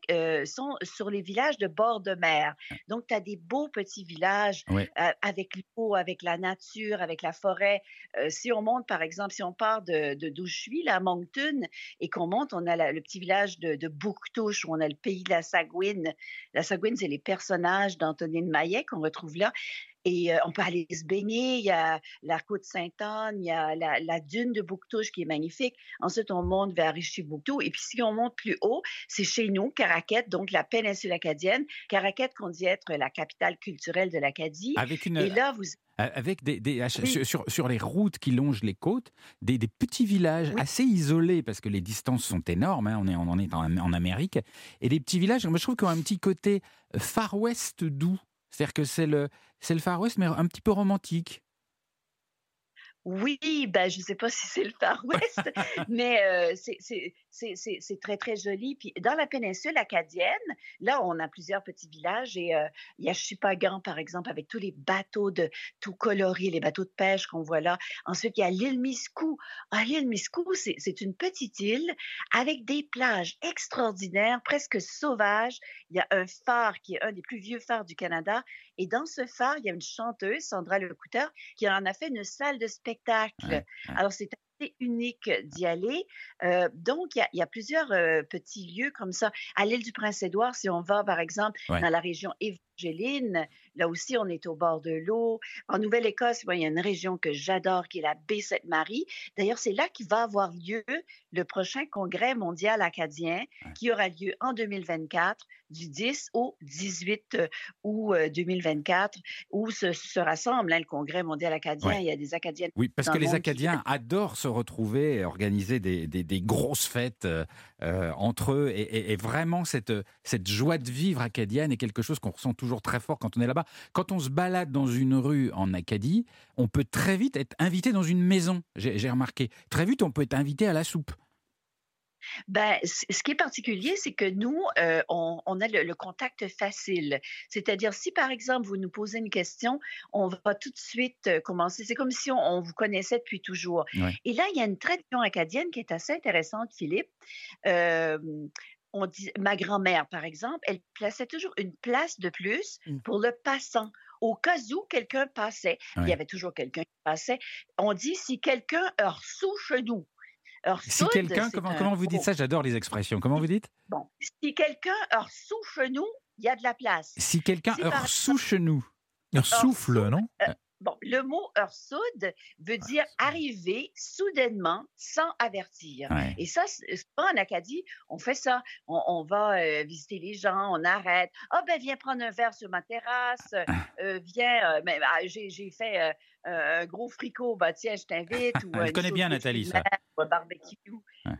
sont sur les villages de bord de mer. Donc, tu as des beaux petits villages Ouais. euh, avec l'eau, avec la nature, avec la forêt. Euh, si on monte, par exemple, si on part de de- d'où je suis, là, à Moncton, et qu'on monte, on a la- le petit village de, de Bouctouche, où on a le pays de la Sagouine. La Sagouine, c'est les personnages d'Antonine Maillet qu'on retrouve là. Et euh, on peut aller se baigner. Il y a la côte Sainte-Anne, il y a la, la dune de Bouctouche qui est magnifique. Ensuite, on monte vers Richibouctou. Et puis, si on monte plus haut, c'est chez nous, Caraquette, donc la péninsule acadienne. Caraquette, qu'on dit être la capitale culturelle de l'Acadie. Avec, une, Et là, vous... avec des, des- Oui. sur, les routes qui longent les côtes, des, des petits villages Oui. assez isolés parce que les distances sont énormes. hein, on, est, on en est en, en Amérique. Et des petits villages, moi je trouve qu'ils ont un petit côté euh, Far West doux. C'est-à-dire que c'est le, c'est le Far West, mais un petit peu romantique. Oui, ben, je ne sais pas si c'est le Far West, mais euh, c'est- c'est très, très joli. Puis dans la péninsule acadienne, là, on a plusieurs petits villages et euh, il y a Chupagan, par exemple, avec tous les bateaux de tout colorés, les bateaux de pêche qu'on voit là. Ensuite, il y a l'île Miscou. Ah, l'île Miscou, c'est c'est une petite île avec des plages extraordinaires, presque sauvages. Il y a un phare qui est un des plus vieux phares du Canada. Et dans ce phare, il y a une chanteuse, Sandra Lecouteur, qui en a fait une salle de spectacle. Alors, c'est assez unique d'y aller. Euh, donc, il y a, il y a plusieurs euh, petits lieux comme ça. À l'île du Prince-Édouard, si on va, par exemple, Ouais. dans la région évangéline, Là aussi, on est au bord de l'eau. En Nouvelle-Écosse, il y a une région que j'adore qui est la baie Sainte-Marie. D'ailleurs, c'est là qu'il va avoir lieu le prochain congrès mondial acadien qui aura lieu en 2024 du 10 au 18 août euh, 2024 où se, se rassemble hein, le congrès mondial acadien. Ouais. Il y a des Acadiens. Oui, parce que le les qui- Acadiens adorent se retrouver et organiser des, des- des grosses fêtes euh, euh, entre eux. Et, et- et vraiment, cette, cette joie de vivre acadienne est quelque chose qu'on ressent toujours très fort quand on est là-bas. Quand on se balade dans une rue en Acadie, on peut très vite être invité dans une maison, j'ai remarqué. Très vite, on peut être invité à la soupe. Ben, ce qui est particulier, c'est que nous, euh, on, on a le, le contact facile. C'est-à-dire, si par exemple, vous nous posez une question, on va tout de suite euh, commencer. C'est comme si on, on vous connaissait depuis toujours. Ouais. Et là, il y a une tradition acadienne qui est assez intéressante, Philippe. Euh, on dit, ma grand-mère, par exemple, elle plaçait toujours une place de plus Mm. pour le passant. Au cas où quelqu'un passait, il y avait toujours quelqu'un qui passait. On dit si quelqu'un heure sous. Heure Si quelqu'un, comment, un comment vous dites ça? J'adore les expressions. Comment vous dites? Bon, si quelqu'un heure sous chez nous, il y a de la place. Si quelqu'un Si heure sous chez nous. Un souffle, non? Bon, le mot heure soude veut dire arriver soudainement sans avertir. Ouais. Et ça, c'est pas en Acadie, on fait ça. On, on va euh, visiter les gens, on arrête. Ah ben viens prendre un verre sur ma terrasse. euh, viens, euh, mais, ah, j'ai fait euh, un gros fricot, bah tiens, je t'invite. ou Elle une connaît bien, Nathalie, ça. ou un barbecue.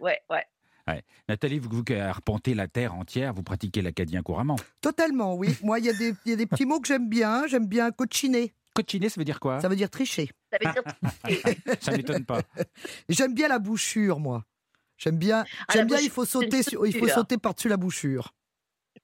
Ouais. Ouais, ouais. Nathalie, vous, vous qui arpentez la terre entière, vous pratiquez l'acadien couramment. Totalement, oui. Moi, il y, a des- il y a des petits mots que j'aime bien. J'aime bien cochiner. Cochiner, ça veut dire quoi? Ça veut dire tricher. Ça veut dire Ça m'étonne pas. J'aime bien la bouchure, moi. J'aime bien, Ah, j'aime bien il faut c'est sauter, sur- il faut sauter par-dessus la bouchure.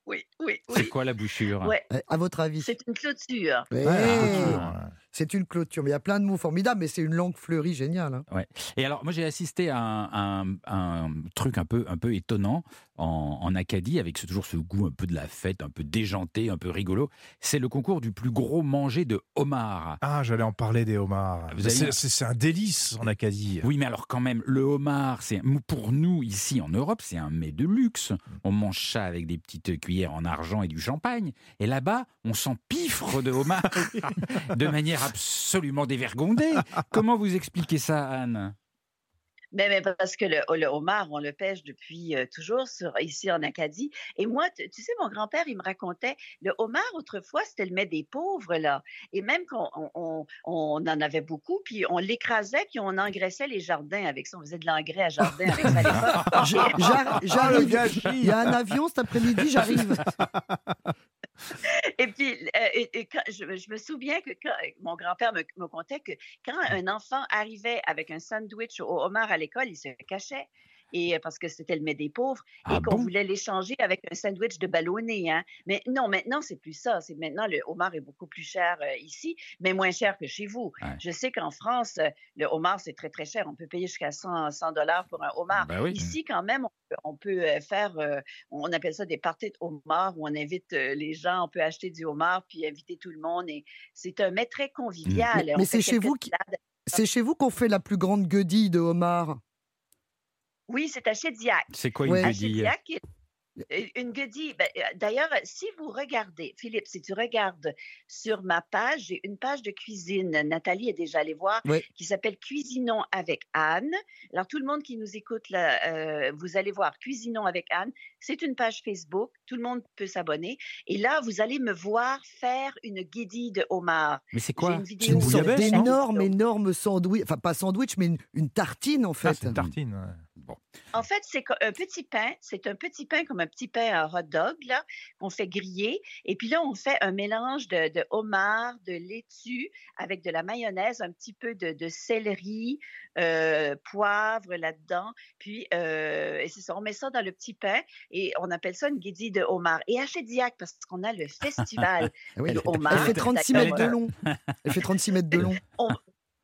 oui, oui, C'est oui. quoi la bouchure? Ouais, Euh, À votre avis? C'est une clôture. Ouais, Ah, C'est une clôture. Mais il y a plein de mots formidables, mais c'est une langue fleurie géniale. hein. Et alors, moi, j'ai assisté à un, un- un truc un peu, un peu étonnant en, en Acadie, avec ce- toujours ce goût un peu de la fête, un peu déjanté, un peu rigolo. C'est le concours du plus gros manger de homard. Ah, j'allais en parler des homards. Avez- C'est un délice en Acadie. Oui, mais alors quand même, le homard, c'est pour nous ici en Europe, c'est un mets de luxe. On mange ça avec des petites cuillères en argent et du champagne. Et là-bas, on s'empiffre de homard de manière absolument dévergondée. Comment vous expliquez ça, Anne? Mais, mais parce que le, le homard, on le pêche depuis euh, toujours sur, ici en Acadie. Et moi, tu, tu sais, mon grand-père, il me racontait, le homard, autrefois, c'était le mets des pauvres, là. Et même qu'on on, on- on en avait beaucoup, puis on l'écrasait, puis on engraissait les jardins avec ça. On faisait de l'engrais à jardin avec ça à l'époque. Le J'arrive. Il y a un avion cet après-midi, j'arrive. Et puis, euh, et- et quand- je, je me souviens que quand, mon grand-père me, me contait que quand un enfant arrivait avec un sandwich au homard à l'école, il se cachait. Et euh, parce que c'était le mets des pauvres Ah et qu'on bon? voulait l'échanger avec un sandwich de ballonné. Hein. Mais non, maintenant, c'est plus ça. C'est maintenant, le homard est beaucoup plus cher euh, ici, mais moins cher que chez vous. Ouais. Je sais qu'en France, euh, le homard, c'est très, très cher. On peut payer jusqu'à 100 100 dollars pour un homard. Ben oui. Ici, quand même, on peut, on peut, faire, euh, on appelle ça des parties de homard où on invite euh, les gens, on peut acheter du homard puis inviter tout le monde. Et c'est un mets très convivial. Mais- On mais fait c'est chez quelques vous qui- salades. C'est chez vous qu'on fait la plus grande guedille de homard? Oui, c'est à Chédiac. C'est quoi Ouais. une il- euh, une guedille. ben, euh, D'ailleurs, si vous regardez, Philippe, si tu regardes sur ma page, j'ai une page de cuisine. Nathalie est déjà allée voir, Oui. qui s'appelle Cuisinons avec Anne. Alors, tout le monde qui nous écoute, là, euh, vous allez voir Cuisinons avec Anne. C'est une page Facebook. Tout le monde peut s'abonner. Et là, vous allez me voir faire une guedille de homard. Mais c'est quoi? une C'est vidéo. une sorte d'énorme, énorme sandwich. Enfin, pas sandwich, mais une, une tartine, en Ah, fait. c'est une tartine. ouais. En fait, c'est un petit pain. C'est un petit pain comme un petit pain à hot dog, là, qu'on fait griller. Et puis là, on fait un mélange de, de homard, de laitue, avec de la mayonnaise, un petit peu de, de céleri, euh, poivre là-dedans. Puis, euh, c'est ça, on met ça dans le petit pain et on appelle ça une guédille de homard. Et à Chédiac, parce qu'on a le festival oui, fait, homard. elle fait 36 mètres de long. Elle fait 36 mètres de long.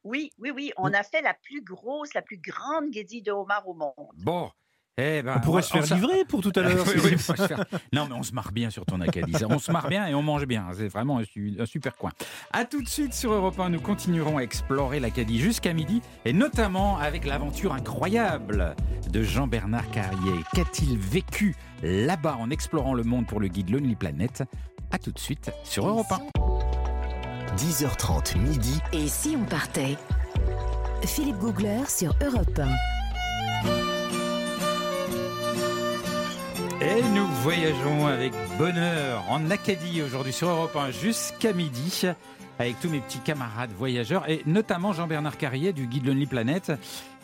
Oui, oui, oui. On a fait la plus grosse, la plus grande guédille de homard au monde. Bon. Eh ben, On pourrait se faire livrer pour tout à l'heure. Oui, oui, on faire- Non, mais on se marre bien sur ton Acadie. On se marre bien et on mange bien. C'est vraiment un super coin. À tout de suite sur Europe 1. Nous continuerons à explorer l'Acadie jusqu'à midi et notamment avec l'aventure incroyable de Jean-Bernard Carrier. Qu'a-t-il vécu là-bas en explorant le monde pour le guide Lonely Planet? À tout de suite sur Europe 1. 10h30 midi. Et si on partait? Philippe Googler sur Europe 1. Et nous voyageons avec bonheur en Acadie aujourd'hui sur Europe 1 jusqu'à midi avec tous mes petits camarades voyageurs et notamment Jean-Bernard Carrier du guide Lonely Planet.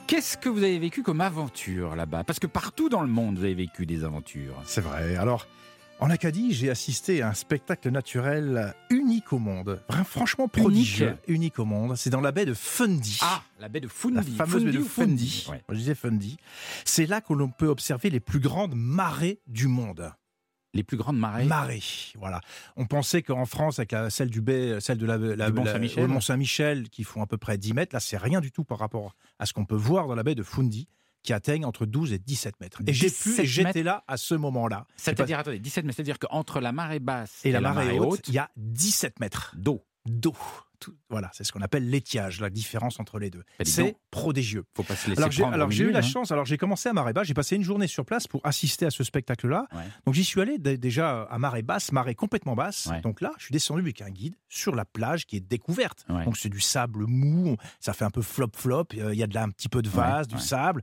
Qu'est-ce que vous avez vécu comme aventure là-bas? Parce que partout dans le monde, vous avez vécu des aventures. C'est vrai. Alors, en Acadie, j'ai assisté à un spectacle naturel unique au monde. Franchement prodigieux. Unique, au monde. C'est dans la baie de Fundy. Ah, la baie de Fundy. La fameuse baie de Fundy. Ouais. Je disais Fundy. C'est là que l'on peut observer les plus grandes marées du monde. Les plus grandes marées. Marées, voilà. On pensait qu'en France, avec celle du baie, celle de la, la- Du Mont la- Saint-Michel. au Mont Saint-Michel, qui font à peu près 10 mètres, là, c'est rien du tout par rapport à ce qu'on peut voir dans la baie de Fundy, qui atteignent entre 12 et 17 mètres. Et j'ai pu, 17 et j'étais là à ce moment-là. C'est-à-dire, attendez, 17 mètres, c'est-à-dire qu'entre la marée basse Et la marée haute, il y a 17 mètres d'eau. D'eau. Tout- Voilà, c'est ce qu'on appelle l'étiage, la différence entre les deux. Bah, C'est prodigieux. Faut pas se laisser Alors j'ai alors, eu la hein. chance, alors j'ai commencé à marée basse, j'ai passé une journée sur place pour assister à ce spectacle-là. Ouais. Donc j'y suis allé dé- déjà à marée basse, marée complètement basse. Ouais. Donc là, je suis descendu avec un guide sur la plage qui est découverte. Ouais. Donc c'est du sable mou, ça fait un peu flop-flop, euh, il y a de là un petit peu de vase, du sable.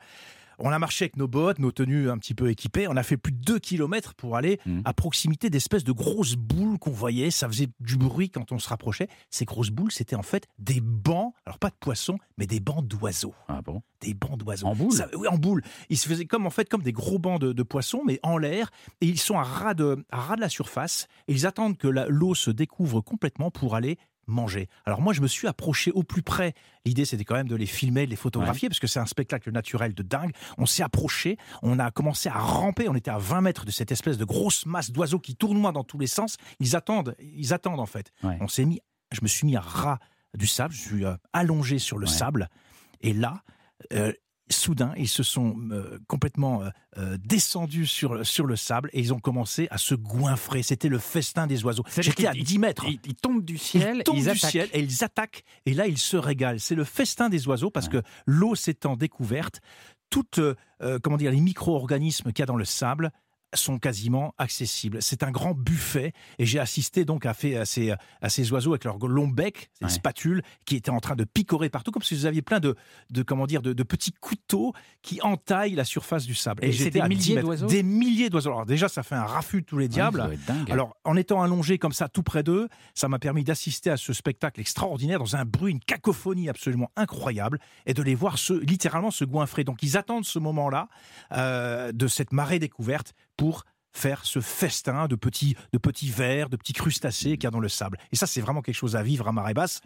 On a marché avec nos bottes, nos tenues un petit peu équipées. On a fait plus de 2 km pour aller Mhm. à proximité d'espèces de grosses boules qu'on voyait. Ça faisait du bruit quand on se rapprochait. Ces grosses boules, c'était en fait des bancs, alors pas de poissons, mais des bancs d'oiseaux Ah bon? Des bancs d'oiseaux. En boule? Ça- Oui, en boule. Ils se faisaient comme en fait comme des gros bancs de, de poissons, mais en l'air, et ils sont à ras de, à ras de la surface, et ils attendent que l'eau se découvre complètement pour aller manger. Alors moi, je me suis approché au plus près. L'idée, c'était quand même de les filmer, de les photographier, parce que c'est un spectacle naturel de dingue. On s'est approché, on a commencé à ramper, on était à 20 mètres de cette espèce de grosse masse d'oiseaux qui tournoient dans tous les sens. Ils attendent, ils attendent en fait. Ouais. On s'est mis, je me suis mis à ras du sable, je suis euh, allongé sur le Ouais. sable, et là, euh, soudain, ils se sont euh, complètement euh, euh, descendus sur, sur le sable et ils ont commencé à se goinfrer. C'était le festin des oiseaux. J'étais à qu'ils- 10 mètres. Ils, ils tombent du ciel, Ils tombent ils du attaquent. ciel et ils attaquent. Et là, ils se régalent. C'est le festin des oiseaux parce que l'eau s'étant découverte, toutes euh, comment dire, les micro-organismes qu'il y a dans le sable sont quasiment accessibles. C'est un grand buffet et j'ai assisté donc à, fait, à, ces, à ces oiseaux avec leur long bec, ces Ouais. spatules, qui étaient en train de picorer partout, comme si vous aviez plein de, de comment dire, de, de petits couteaux qui entaillent la surface du sable. Et j'étais des à 10 milliers d'oiseaux Des milliers d'oiseaux. Alors déjà, ça fait un raffut de tous les diables. Alors, en étant allongé comme ça tout près d'eux, ça m'a permis d'assister à ce spectacle extraordinaire dans un bruit, une cacophonie absolument incroyable et de les voir se, littéralement se goinfrer. Donc, ils attendent ce moment-là euh, de cette marée découverte pour faire ce festin de petits, de petits vers, de petits crustacés qu'il y a dans le sable. Et ça, c'est vraiment quelque chose à vivre à marée basse.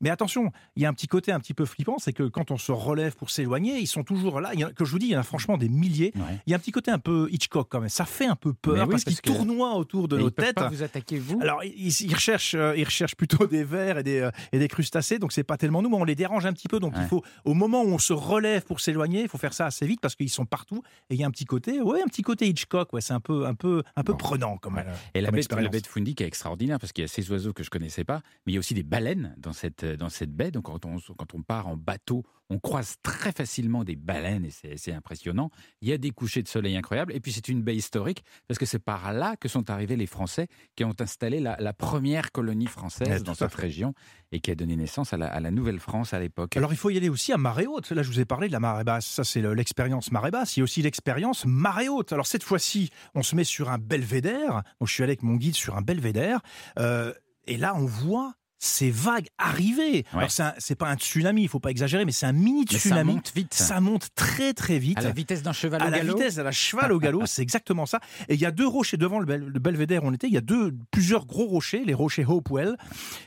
Mais attention, il y a un petit côté un petit peu flippant, c'est que quand on se relève pour s'éloigner, ils sont toujours là. Il y en a- que je vous dis, il y en a franchement des milliers. Ouais. Il y a un petit côté un peu Hitchcock quand même. Ça fait un peu peur oui, parce, parce qu'ils que- tournoient autour de nos ils têtes. pas vous attaquer, vous Alors, ils, ils recherchent, euh, ils recherchent plutôt des vers et des, euh, et des crustacés, donc c'est pas tellement nous, mais on les dérange un petit peu. Donc, il faut, au moment où on se relève pour s'éloigner, il faut faire ça assez vite parce qu'ils sont partout. Et il y a un petit côté, ouais, un petit côté Hitchcock, ouais, c'est un peu, un peu, un peu Bon. prenant quand même. Et la expérience. la de Fundy qui est extraordinaire parce qu'il y a ces oiseaux que je connaissais pas, mais il y a aussi des baleines dans cette, dans cette baie. Donc quand on, quand on part en bateau, on croise très facilement des baleines et c'est c'est impressionnant. Il y a des couchers de soleil incroyables. Et puis c'est une baie historique parce que c'est par là que sont arrivés les Français qui ont installé la, la première colonie française dans cette fait. région et qui a donné naissance à la, à la Nouvelle-France à l'époque. Alors il faut y aller aussi à marée haute. Là, je vous ai parlé de la marée basse. Ça, c'est le- l'expérience marée basse. Il y a aussi l'expérience marée haute. Alors cette fois-ci, on se met sur un belvédère. Donc je suis allé avec mon guide sur un belvédère. Euh, et là, on voit ces vagues arriver. Alors c'est pas un tsunami, il faut pas exagérer, mais c'est un mini Mais ça tsunami. monte vite. Ça monte très très vite. à la vitesse d'un cheval à au la galop. vitesse, à la cheval au galop, c'est exactement ça. Et il y a deux rochers devant le, bel- le belvédère où on était. Il y a deux, plusieurs gros rochers, les rochers Hopewell.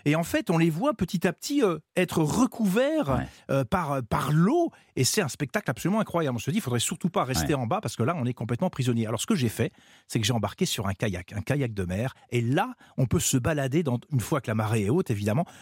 Et en fait, on les voit petit à petit euh, être recouverts Ouais. euh, par, par l'eau. Et c'est un spectacle absolument incroyable. On se dit, il faudrait surtout pas rester Ouais. en bas parce que là, on est complètement prisonnier. Alors, ce que j'ai fait, c'est que j'ai embarqué sur un kayak, un kayak de mer. Et là, on peut se balader, dans, une fois que la marée est haute, évidemment,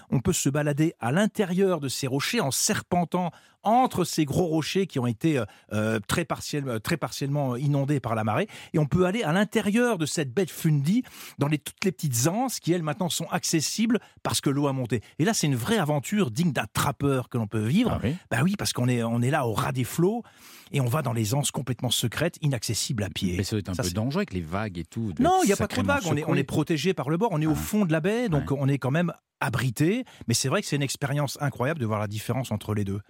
on peut se balader à l'intérieur de ces rochers en serpentant entre ces gros rochers qui ont été euh, euh, très, partiel- très partiellement inondés par la marée. Et on peut aller à l'intérieur de cette baie de Fundy, dans les, toutes les petites anses qui, elles, maintenant sont accessibles parce que l'eau a monté. Et là, c'est une vraie aventure digne d'un trappeur que l'on peut vivre. Ah oui. Bah oui, parce qu'on est, on est là au ras des flots et on va dans les anses complètement secrètes, inaccessibles à pied. Mais ça doit être un Ça, peu dangereux avec les vagues et tout. Non, il n'y a pas trop de vagues. On est, on est protégé par le bord. On est au Ah. fond de la baie, donc on est quand même abrité. Mais c'est vrai que c'est une expérience incroyable de voir la différence entre les deux.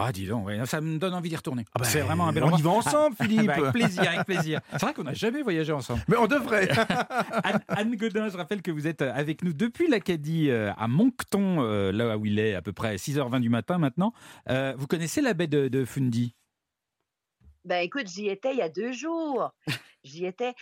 Ah, dis donc, ouais, ça me donne envie d'y retourner. Ah bah, c'est vraiment un bel on y va ensemble, Ah, Philippe. bah, Avec plaisir, avec plaisir. C'est vrai qu'on n'a jamais voyagé ensemble. Mais on devrait. Anne, Anne Godin, je rappelle que vous êtes avec nous depuis l'Acadie euh, à Moncton, euh, là où il est à peu près 6h20 du matin maintenant. Euh, vous connaissez la baie de, de Fundy? Ben écoute, j'y étais il y a deux jours. J'y étais.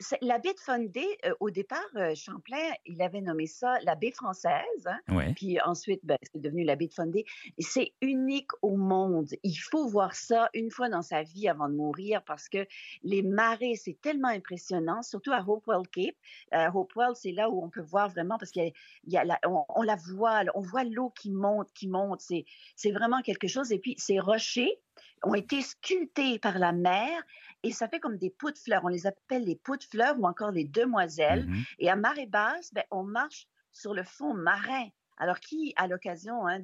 C'est- la baie de Fundy, euh, au départ, euh, Champlain, il avait nommé ça la baie française. hein. Ouais. Puis ensuite, ben, c'est devenu la baie de Fundy. Et C'est unique au monde. Il faut voir ça une fois dans sa vie avant de mourir parce que les marées, c'est tellement impressionnant, surtout à Hopewell Cape. Euh, Hopewell, c'est là où on peut voir vraiment parce qu'il y a, il y a la- on, on la voit, on voit l'eau qui monte, qui monte. C'est vraiment quelque chose. Et puis, ces rochers ont été sculptés par la mer et ça fait comme des pots de fleurs. On les appelle les pots de fleurs ou encore les demoiselles. Mhm. Et à marée basse, ben, on marche sur le fond marin. Alors, qui a l'occasion hein,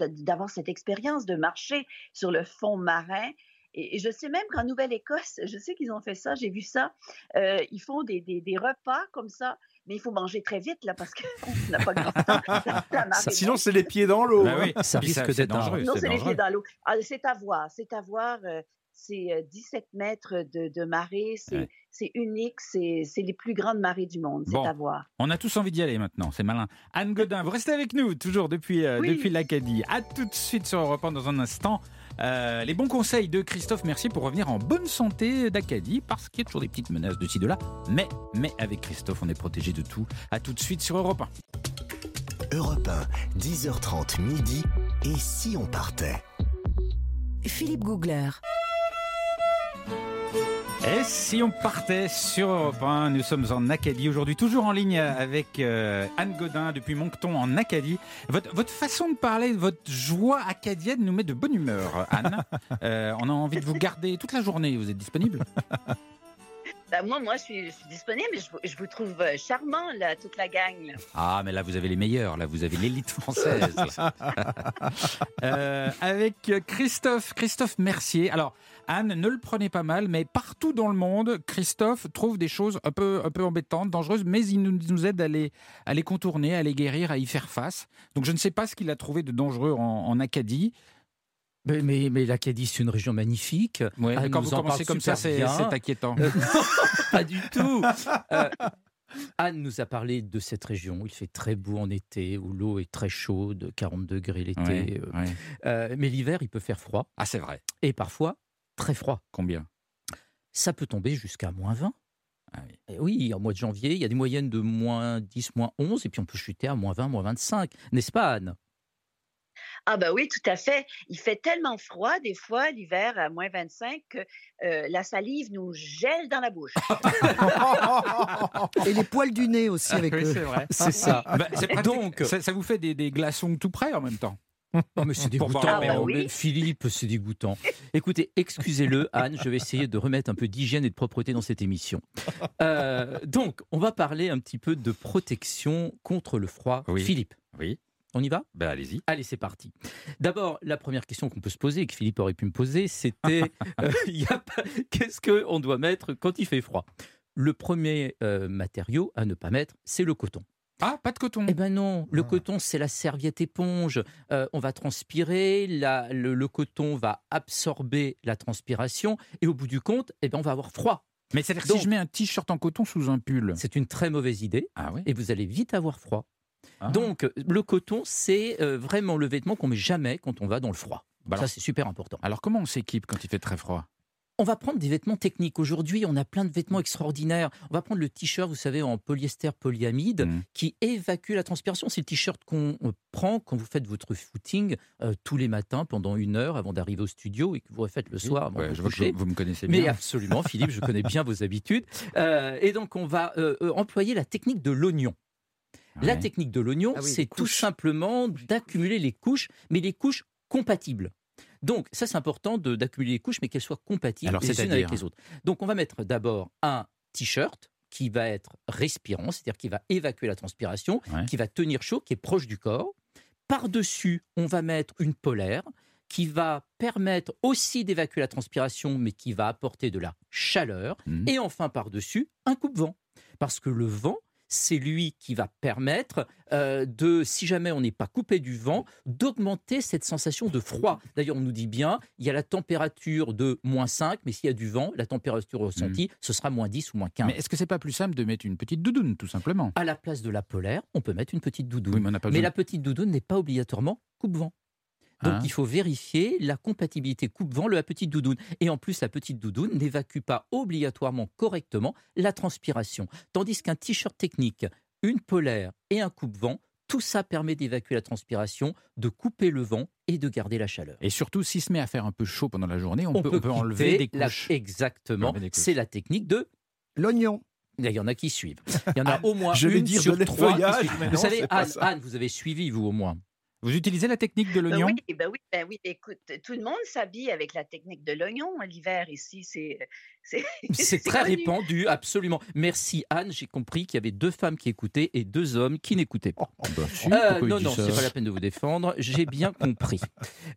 d'avoir cette expérience de marcher sur le fond marin? Et, et je sais même qu'en Nouvelle-Écosse, je sais qu'ils ont fait ça, j'ai vu ça. euh, ils font des, des- des repas comme ça, mais il faut manger très vite là parce qu'on n'a pas grand temps. Sinon, c'est les pieds dans l'eau. Bah oui, Ça risque d'être dangereux. Non, c'est les dangereux. pieds dans l'eau. Ah, c'est à voir, c'est à voir. euh, C'est euh, 17 mètres de, de marée, c'est Ouais. c'est unique, c'est c'est les plus grandes marées du monde, c'est Bon. à voir. On a tous envie d'y aller maintenant, c'est malin. Anne Godin, vous restez avec nous, toujours depuis, euh, Oui. depuis l'Acadie. À tout de suite sur Europe 1 dans un instant. Euh, les bons conseils de Christophe Mercier pour revenir en bonne santé d'Acadie, parce qu'il y a toujours des petites menaces de ci, de là. Mais, mais avec Christophe, on est protégé de tout. À tout de suite sur Europe 1. Europe 1, 10h30 midi. Et si on partait? Philippe Googler. Et si on partait sur Europe 1, nous sommes en Acadie aujourd'hui, toujours en ligne avec euh, Anne Godin depuis Moncton en Acadie. Votre, votre façon de parler, votre joie acadienne nous met de bonne humeur, Anne. Euh, on a envie de vous garder toute la journée. Vous êtes disponible? Ben, moi, moi, je suis, je suis disponible. Je, vous- je vous trouve euh, charmant, là, toute la gang. là. Ah, mais là, vous avez les meilleurs. Là, vous avez l'élite française. Euh, avec Christophe, Christophe Mercier. Alors, Anne, ne le prenez pas mal, mais partout dans le monde, Christophe trouve des choses un peu, un peu embêtantes, dangereuses, mais il nous, nous aide à les, à les contourner, à les guérir, à y faire face. Donc, je ne sais pas ce qu'il a trouvé de dangereux en, en Acadie. Mais, mais, mais l'Acadie, c'est une région magnifique. Ouais, quand vous en commencez comme ça, c'est inquiétant. Euh, pas du tout. Euh, Anne nous a parlé de cette région. Il fait très beau en été, où l'eau est très chaude, 40 degrés l'été. Ouais, euh, ouais. euh, mais l'hiver, il peut faire froid, Ah, c'est vrai. et parfois très froid. Combien? Ça peut tomber jusqu'à moins 20. Ah oui, en mois de janvier, il y a des moyennes de moins 10, moins 11, et puis on peut chuter à moins 20, moins 25. N'est-ce pas, Anne? Ah ben oui, tout à fait. Il fait tellement froid, des fois, l'hiver, à moins 25, que euh, la salive nous gèle dans la bouche. Et les poils du nez aussi avec Oui, le. c'est vrai. C'est ça. Bah, c'est pratique. Donc- ça, ça vous fait des, des glaçons tout près en même temps? Oh, mais c'est dégoûtant. Mais Philippe, c'est dégoûtant. Écoutez, excusez-le, Anne, je vais essayer de remettre un peu d'hygiène et de propreté dans cette émission. Euh, donc, on va parler un petit peu de protection contre le froid. Oui. Philippe, Oui. On y va? Ben allez-y. Allez, c'est parti. D'abord, la première question qu'on peut se poser, et que Philippe aurait pu me poser, c'était euh, pas- qu'est-ce qu'on doit mettre quand il fait froid? Le premier euh, matériau à ne pas mettre, c'est le coton. Ah, pas de coton. Eh ben non, le Ah. coton c'est la serviette éponge. Euh, on va transpirer, la- le, le coton va absorber la transpiration et au bout du compte, eh ben on va avoir froid. Mais c'est-à-dire si je mets un t-shirt en coton sous un pull. C'est une très mauvaise idée Ah oui. et vous allez vite avoir froid. Ah. Donc le coton c'est euh, vraiment le vêtement qu'on met jamais quand on va dans le froid. Bah Ça c'est super important. Alors comment on s'équipe quand il fait très froid? On va prendre des vêtements techniques. Aujourd'hui, on a plein de vêtements extraordinaires. On va prendre le t-shirt, vous savez, en polyester polyamide, Mhm. qui évacue la transpiration. C'est le t-shirt qu'on prend quand vous faites votre footing euh, tous les matins pendant une heure avant d'arriver au studio et que vous refaites le soir avant Ouais, de Je vous vois que vous, vous me connaissez Mais bien. absolument, Philippe, je connais bien vos habitudes. Euh, et donc, on va euh, employer la technique de l'oignon. La Ouais. technique de l'oignon, Ah oui, c'est tout simplement d'accumuler les couches, mais les couches compatibles. Donc, ça, c'est important d'accumuler les couches, mais qu'elles soient compatibles Alors, les unes avec les autres. Donc, on va mettre d'abord un t-shirt qui va être respirant, c'est-à-dire qui va évacuer la transpiration, Ouais. qui va tenir chaud, qui est proche du corps. Par-dessus, on va mettre une polaire qui va permettre aussi d'évacuer la transpiration, mais qui va apporter de la chaleur. Mhm. Et enfin, par-dessus, un coupe-vent. Parce que le vent, c'est lui qui va permettre euh, de, si jamais on n'est pas coupé du vent, d'augmenter cette sensation de froid. D'ailleurs, on nous dit bien, il y a la température de moins 5, mais s'il y a du vent, la température ressentie, ce sera moins 10 ou moins 15. Mais est-ce que c'est pas plus simple de mettre une petite doudoune, tout simplement? À la place de la polaire, on peut mettre une petite doudoune. Oui, mais on n'a pas mais besoin- la petite doudoune n'est pas obligatoirement coupe-vent. Donc Hein il faut vérifier la compatibilité coupe-vent de la petite doudoune. Et en plus, la petite doudoune n'évacue pas obligatoirement correctement la transpiration. Tandis qu'un t-shirt technique, une polaire et un coupe-vent, tout ça permet d'évacuer la transpiration, de couper le vent et de garder la chaleur. Et surtout, s'il se met à faire un peu chaud pendant la journée, on, On peut, peut on peut enlever des la- couches. Exactement. C'est la technique de L'oignon. Il y en a qui suivent. Il y en a au moins je vais une dire sur de trois. Vous savez, Anne. Anne, vous avez suivi, vous au moins. Vous utilisez la technique de Ben l'oignon? oui, ben oui, ben oui. Écoute, tout le monde s'habille avec la technique de l'oignon. L'hiver ici, c'est c'est très connu. répandu, absolument. Merci Anne, j'ai compris qu'il y avait deux femmes qui écoutaient et deux hommes qui n'écoutaient pas. Bah, si, Euh, non, non, c'est pas la peine de vous défendre, j'ai bien compris.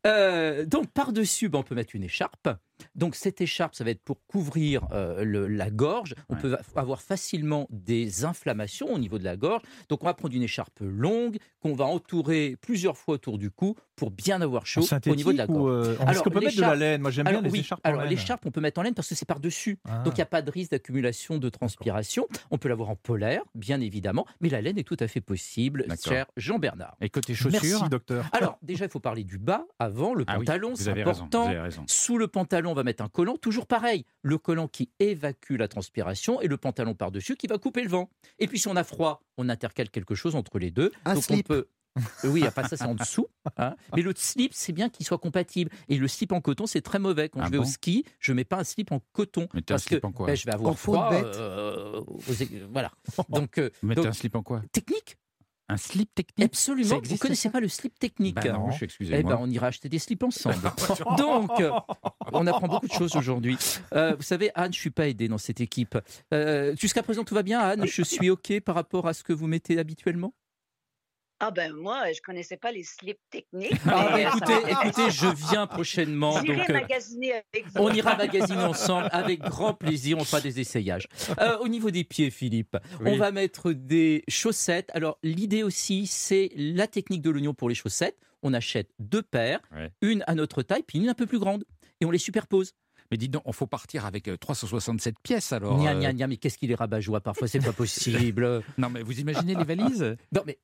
Euh, donc par-dessus, ben, on peut mettre une écharpe. Donc cette écharpe, ça va être pour couvrir euh, le- la gorge. On Ouais. peut avoir facilement des inflammations au niveau de la gorge. Donc on va prendre une écharpe longue qu'on va entourer plusieurs fois autour du cou pour bien avoir chaud au niveau de la ou, gorge. euh, Est-ce Alors, qu'on peut mettre de la laine? Moi, j'aime bien les oui, écharpes en alors l'écharpe, on peut mettre en laine parce que c'est par-dessus. Ah. Donc il n'y a pas de risque d'accumulation de transpiration. On peut l'avoir en polaire, bien évidemment, mais la laine est tout à fait possible, cher Jean-Bernard. Et côté chaussures Merci, docteur. Alors, déjà, il faut parler du bas, avant, le Ah pantalon, c'est important. vous avez raison. Sous le pantalon, on va mettre un collant, toujours pareil. Le collant qui évacue la transpiration et le pantalon par-dessus qui va couper le vent. Et puis, si on a froid, on intercale quelque chose entre les deux. Un Donc, slip. on peut. Euh, Oui, enfin ça c'est en dessous. hein. Mais le slip, c'est bien qu'il soit compatible. Et le slip en coton, c'est très mauvais. Quand Ah je vais bon au ski, je mets pas un slip en coton. Mettez un parce slip que en quoi ben, je vais avoir En froid. bête. euh, aux voilà. Donc, euh, Vous mettez donc, un slip en quoi technique, Un slip technique? Absolument. Vous existe, connaissez pas le slip technique Bah non, Non. je suis eh ben, on ira acheter des slips ensemble. Donc, on apprend beaucoup de choses aujourd'hui. Euh, vous savez, Anne, je suis pas aidé dans cette équipe. Euh, Jusqu'à présent, tout va bien, Anne? Je suis ok par rapport à ce que vous mettez habituellement? Ah ben moi, je connaissais pas les slips techniques. Ah, écoutez, écoutez, je viens prochainement. Donc, euh, magasiner avec vous. on ira magasiner ensemble avec grand plaisir. On fera des essayages. Euh, au niveau des pieds, Philippe, Oui. on va mettre des chaussettes. Alors, l'idée aussi, c'est la technique de l'oignon pour les chaussettes. On achète deux paires, Ouais. une à notre taille, puis une un peu plus grande. Et on les superpose. Mais dis donc, il faut partir avec euh, 367 pièces alors. Euh, gna, gna, mais qu'est-ce qu'il est rabat-joie parfois, c'est pas possible. Non, mais vous imaginez les valises? Non, mais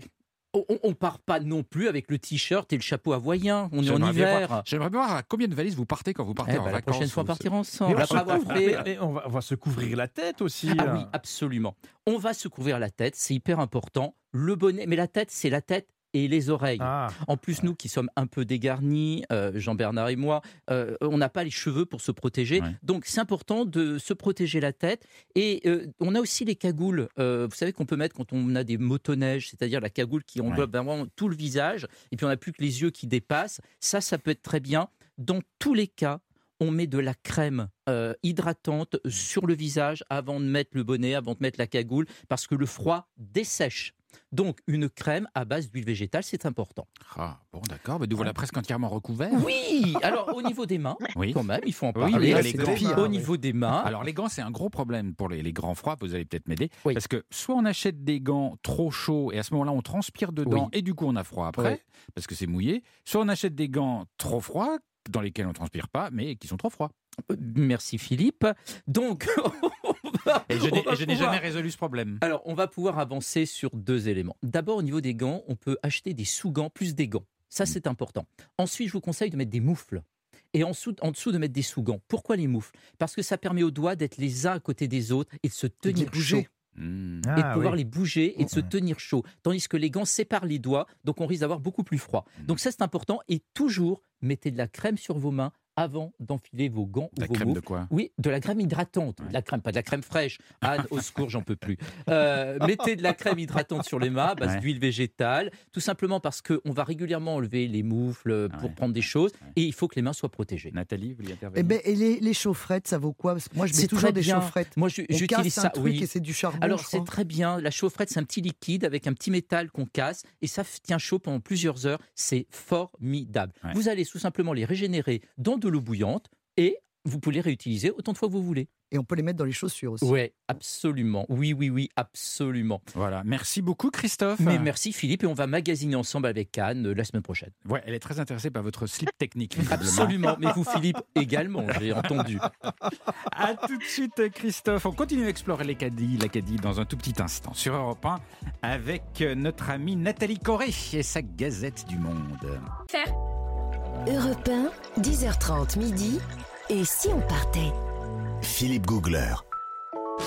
on, on part pas non plus avec le t-shirt et le chapeau hawaïen. On est en hiver. J'aimerais bien voir à combien de valises vous partez quand vous partez Eh en ben, la vacances. prochaine fois, on partira ensemble. on, on va, on va se couvrir la tête aussi. Ah oui, absolument. On va se couvrir la tête, c'est hyper important. Le bonnet, mais la tête, c'est la tête et les oreilles. Ah. En plus, nous qui sommes un peu dégarnis, euh, Jean-Bernard et moi, euh, on n'a pas les cheveux pour se protéger. Ouais. Donc, c'est important de se protéger la tête. Et euh, on a aussi les cagoules. Vous savez qu'on peut mettre quand on a des motoneiges, c'est-à-dire la cagoule qui englobe vraiment tout le visage, et puis on n'a plus que les yeux qui dépassent. Ça, ça peut être très bien. Dans tous les cas, on met de la crème euh, hydratante sur le visage avant de mettre le bonnet, avant de mettre la cagoule, parce que le froid dessèche. Donc, une crème à base d'huile végétale, c'est important. Ah, bon, d'accord. Mais nous voilà presque entièrement recouverts. Oui Alors, au niveau des mains, Oui. quand même, il faut en Oui, parler. mais les Au gants, pire. Au niveau des mains, Alors les gants, c'est un gros problème pour les, les grands froids, vous allez peut-être m'aider. Oui. Parce que soit on achète des gants trop chauds et à ce moment-là on transpire dedans Oui. et du coup on a froid après, Oui. parce que c'est mouillé, soit on achète des gants trop froids dans lesquels on transpire pas mais qui sont trop froids. Euh, merci Philippe. Donc, on va- Et je n'ai pouvoir- jamais résolu ce problème. Alors, on va pouvoir avancer sur deux éléments. D'abord, au niveau des gants, on peut acheter des sous-gants plus des gants. Ça, c'est important. Ensuite, je vous conseille de mettre des moufles. Et en dessous, en dessous de mettre des sous-gants. Pourquoi les moufles? Parce que ça permet aux doigts d'être les uns à côté des autres et de se tenir chaud. Et de Ah, pouvoir oui. les bouger et de se Ouais. tenir chaud. Tandis que les gants séparent les doigts, donc on risque d'avoir beaucoup plus froid. Mm. Donc ça, c'est important. Et toujours, mettez de la crème sur vos mains avant d'enfiler vos gants ou La vos crème de moufles. quoi Oui, de la crème hydratante. Ouais. De la crème, pas de la crème fraîche. Anne, au secours, j'en peux plus. Euh, mettez de la crème hydratante sur les mains, base Ouais. d'huile végétale, tout simplement parce qu'on va régulièrement enlever les moufles pour Ouais. prendre des choses Ouais. et il faut que les mains soient protégées. Nathalie, vous voulez Eh intervenir ben, et les, les chaufferettes, ça vaut quoi? Parce que moi, je mets C'est toujours très des bien. chaufferettes. Moi, j'utilise ça. un truc oui. et c'est du charbon. Alors c'est très bien. La chaufferette, c'est un petit liquide avec un petit métal qu'on casse et ça tient chaud pendant plusieurs heures. C'est formidable. Ouais. Vous allez tout simplement les régénérer dans de bouillante et vous pouvez les réutiliser autant de fois que vous voulez. Et on peut les mettre dans les chaussures aussi. Ouais, absolument. Oui, oui, oui, absolument. Voilà, merci beaucoup Christophe. Mais merci Philippe et on va magasiner ensemble avec Anne euh, la semaine prochaine. Ouais, elle est très intéressée par votre slip technique. Absolument. Mais vous Philippe également, j'ai entendu. À tout de suite, Christophe. On continue à explorer l'Acadie, l'Acadie dans un tout petit instant sur Europe 1 avec euh, notre amie Nathalie Corée et sa Gazette du Monde. Europe 1, 10h30 midi. Et si on partait? Philippe Googler.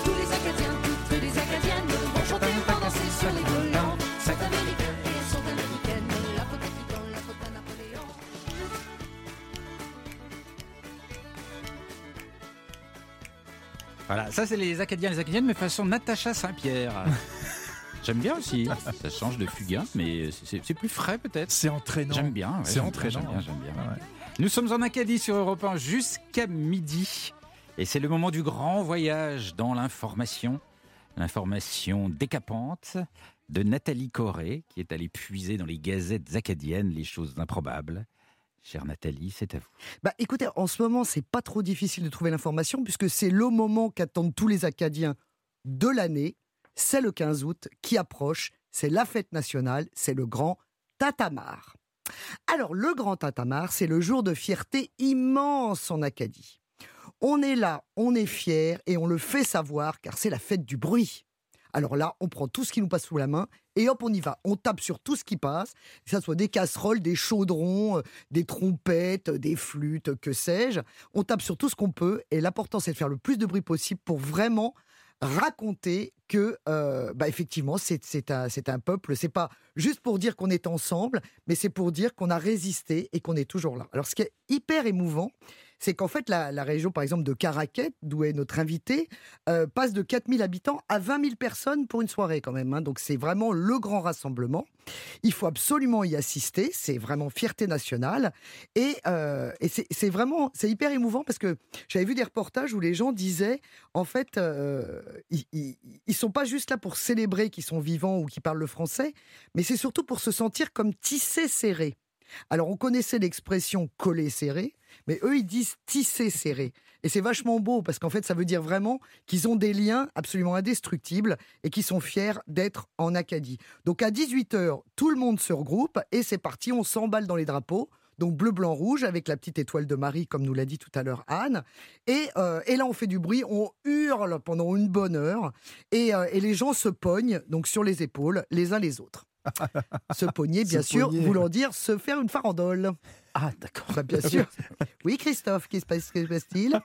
Tous les Acadiens, toutes les Acadiennes vont chanter, vont danser sur les volants. Sont américaines et sont américaines. La faute à qui dans la faute à Napoléon. Voilà, ça c'est les Acadiens, les Acadiennes, mais façon Natacha Saint-Pierre. J'aime bien aussi. Ça change de fugain, mais c'est plus frais peut-être. C'est entraînant. J'aime bien. ouais, C'est entraînant. J'aime bien, j'aime bien. Ouais. Nous sommes en Acadie sur Europe 1 jusqu'à midi. Et c'est le moment du grand voyage dans l'information. L'information décapante de Nathalie Corée, qui est allée puiser dans les gazettes acadiennes les choses improbables. Chère Nathalie, c'est à vous. Bah, écoutez, en ce moment, c'est pas trop difficile de trouver l'information puisque c'est le moment qu'attendent tous les Acadiens de l'année. C'est le 15 août qui approche. C'est la fête nationale. C'est le grand Tatamar. Alors, le grand Tatamar, c'est le jour de fierté immense en Acadie. On est là, on est fier et on le fait savoir car c'est la fête du bruit. Alors là, on prend tout ce qui nous passe sous la main et hop, on y va. On tape sur tout ce qui passe, que ce soit des casseroles, des chaudrons, euh, des trompettes, des flûtes, que sais-je. On tape sur tout ce qu'on peut et l'important, c'est de faire le plus de bruit possible pour vraiment raconter que, euh, bah, effectivement, c'est un, un peuple. C'est pas juste pour dire qu'on est ensemble, mais c'est pour dire qu'on a résisté et qu'on est toujours là. Alors, ce qui est hyper émouvant, c'est qu'en fait, la, région, par exemple, de Caraquet, d'où est notre invité, euh, passe de 4000 habitants à 20 000 personnes pour une soirée quand même. hein. Donc, c'est vraiment le grand rassemblement. Il faut absolument y assister. C'est vraiment fierté nationale. Et, euh, c'est vraiment, c'est hyper émouvant parce que j'avais vu des reportages où les gens disaient, en fait, euh, ils, ils sont pas juste là pour célébrer qu'ils sont vivants ou qu'ils parlent le français, mais c'est surtout pour se sentir comme tissé serré. Alors, on connaissait l'expression coller serré, mais eux, ils disent tisser serré. Et c'est vachement beau parce qu'en fait, ça veut dire vraiment qu'ils ont des liens absolument indestructibles et qu'ils sont fiers d'être en Acadie. Donc, à 18h, tout le monde se regroupe et c'est parti, on s'emballe dans les drapeaux. Donc bleu, blanc, rouge, avec la petite étoile de Marie, comme nous l'a dit tout à l'heure Anne. Et, euh, et là, on fait du bruit, on hurle pendant une bonne heure. Et, euh, et les gens se pognent donc sur les épaules, les uns les autres. se pogner, bien Se sûr, pogner. voulant dire se faire une farandole. Ah, d'accord. Bah, bien sûr. Oui, Christophe, qu'est-ce qui se passe-t-il?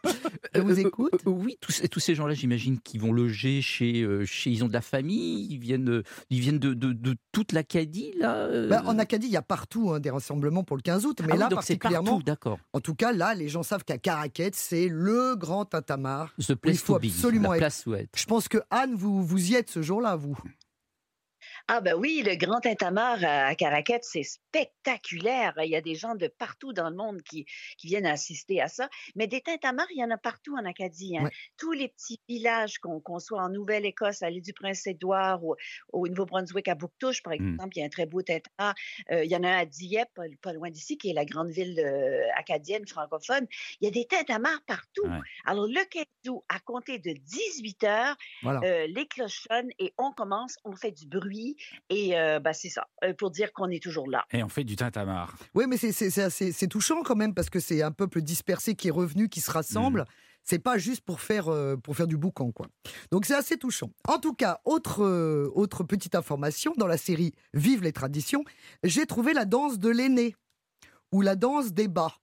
Je vous Euh, euh, écoute. euh, oui, tous, ces- tous ces gens-là, j'imagine, qui vont loger chez, euh, chez. Ils ont de la famille, ils viennent, de- ils viennent de, de, de toute l'Acadie, là Bah, en Acadie, il y a partout hein, des rassemblements pour le 15 août, mais ah oui, là donc c'est particulièrement, d'accord. en tout cas là, les gens savent qu'à Caraquet, c'est le grand tatamar. The place faut to be, absolument la être- place où être. Je pense que Anne, vous, vous y êtes ce jour-là, vous? Ah ben oui, le Grand Tintamarre à Caraquet, c'est spectaculaire. Il y a des gens de partout dans le monde qui, qui viennent assister à ça. Mais des Tintamarres, il y en a partout en Acadie. hein. Ouais. Tous les petits villages, qu'on qu'on soit en Nouvelle-Écosse, à l'île du Prince-Édouard, ou au Nouveau-Brunswick, à Bouctouche, par Mm. exemple, il y a un très beau Tintamarre. Euh, il y en a un à Dieppe, pas- pas loin d'ici, qui est la grande ville euh, acadienne francophone. Il y a des Tintamarres partout. Ouais. Alors, le 15 août, à compter de 18 heures, Voilà. euh, les cloches sonnent et on commence, on fait du bruit et euh, bah, c'est ça, euh, pour dire qu'on est toujours là. Et on fait du tintamarre. Oui, mais c'est- touchant quand même parce que c'est un peuple dispersé qui est revenu, qui se rassemble. C'est pas juste pour faire, euh, pour faire du boucan, quoi. Donc c'est assez touchant. En tout cas, autre, euh, autre petite information, dans la série Vive les traditions, j'ai trouvé la danse de l'aîné, ou la danse des bas.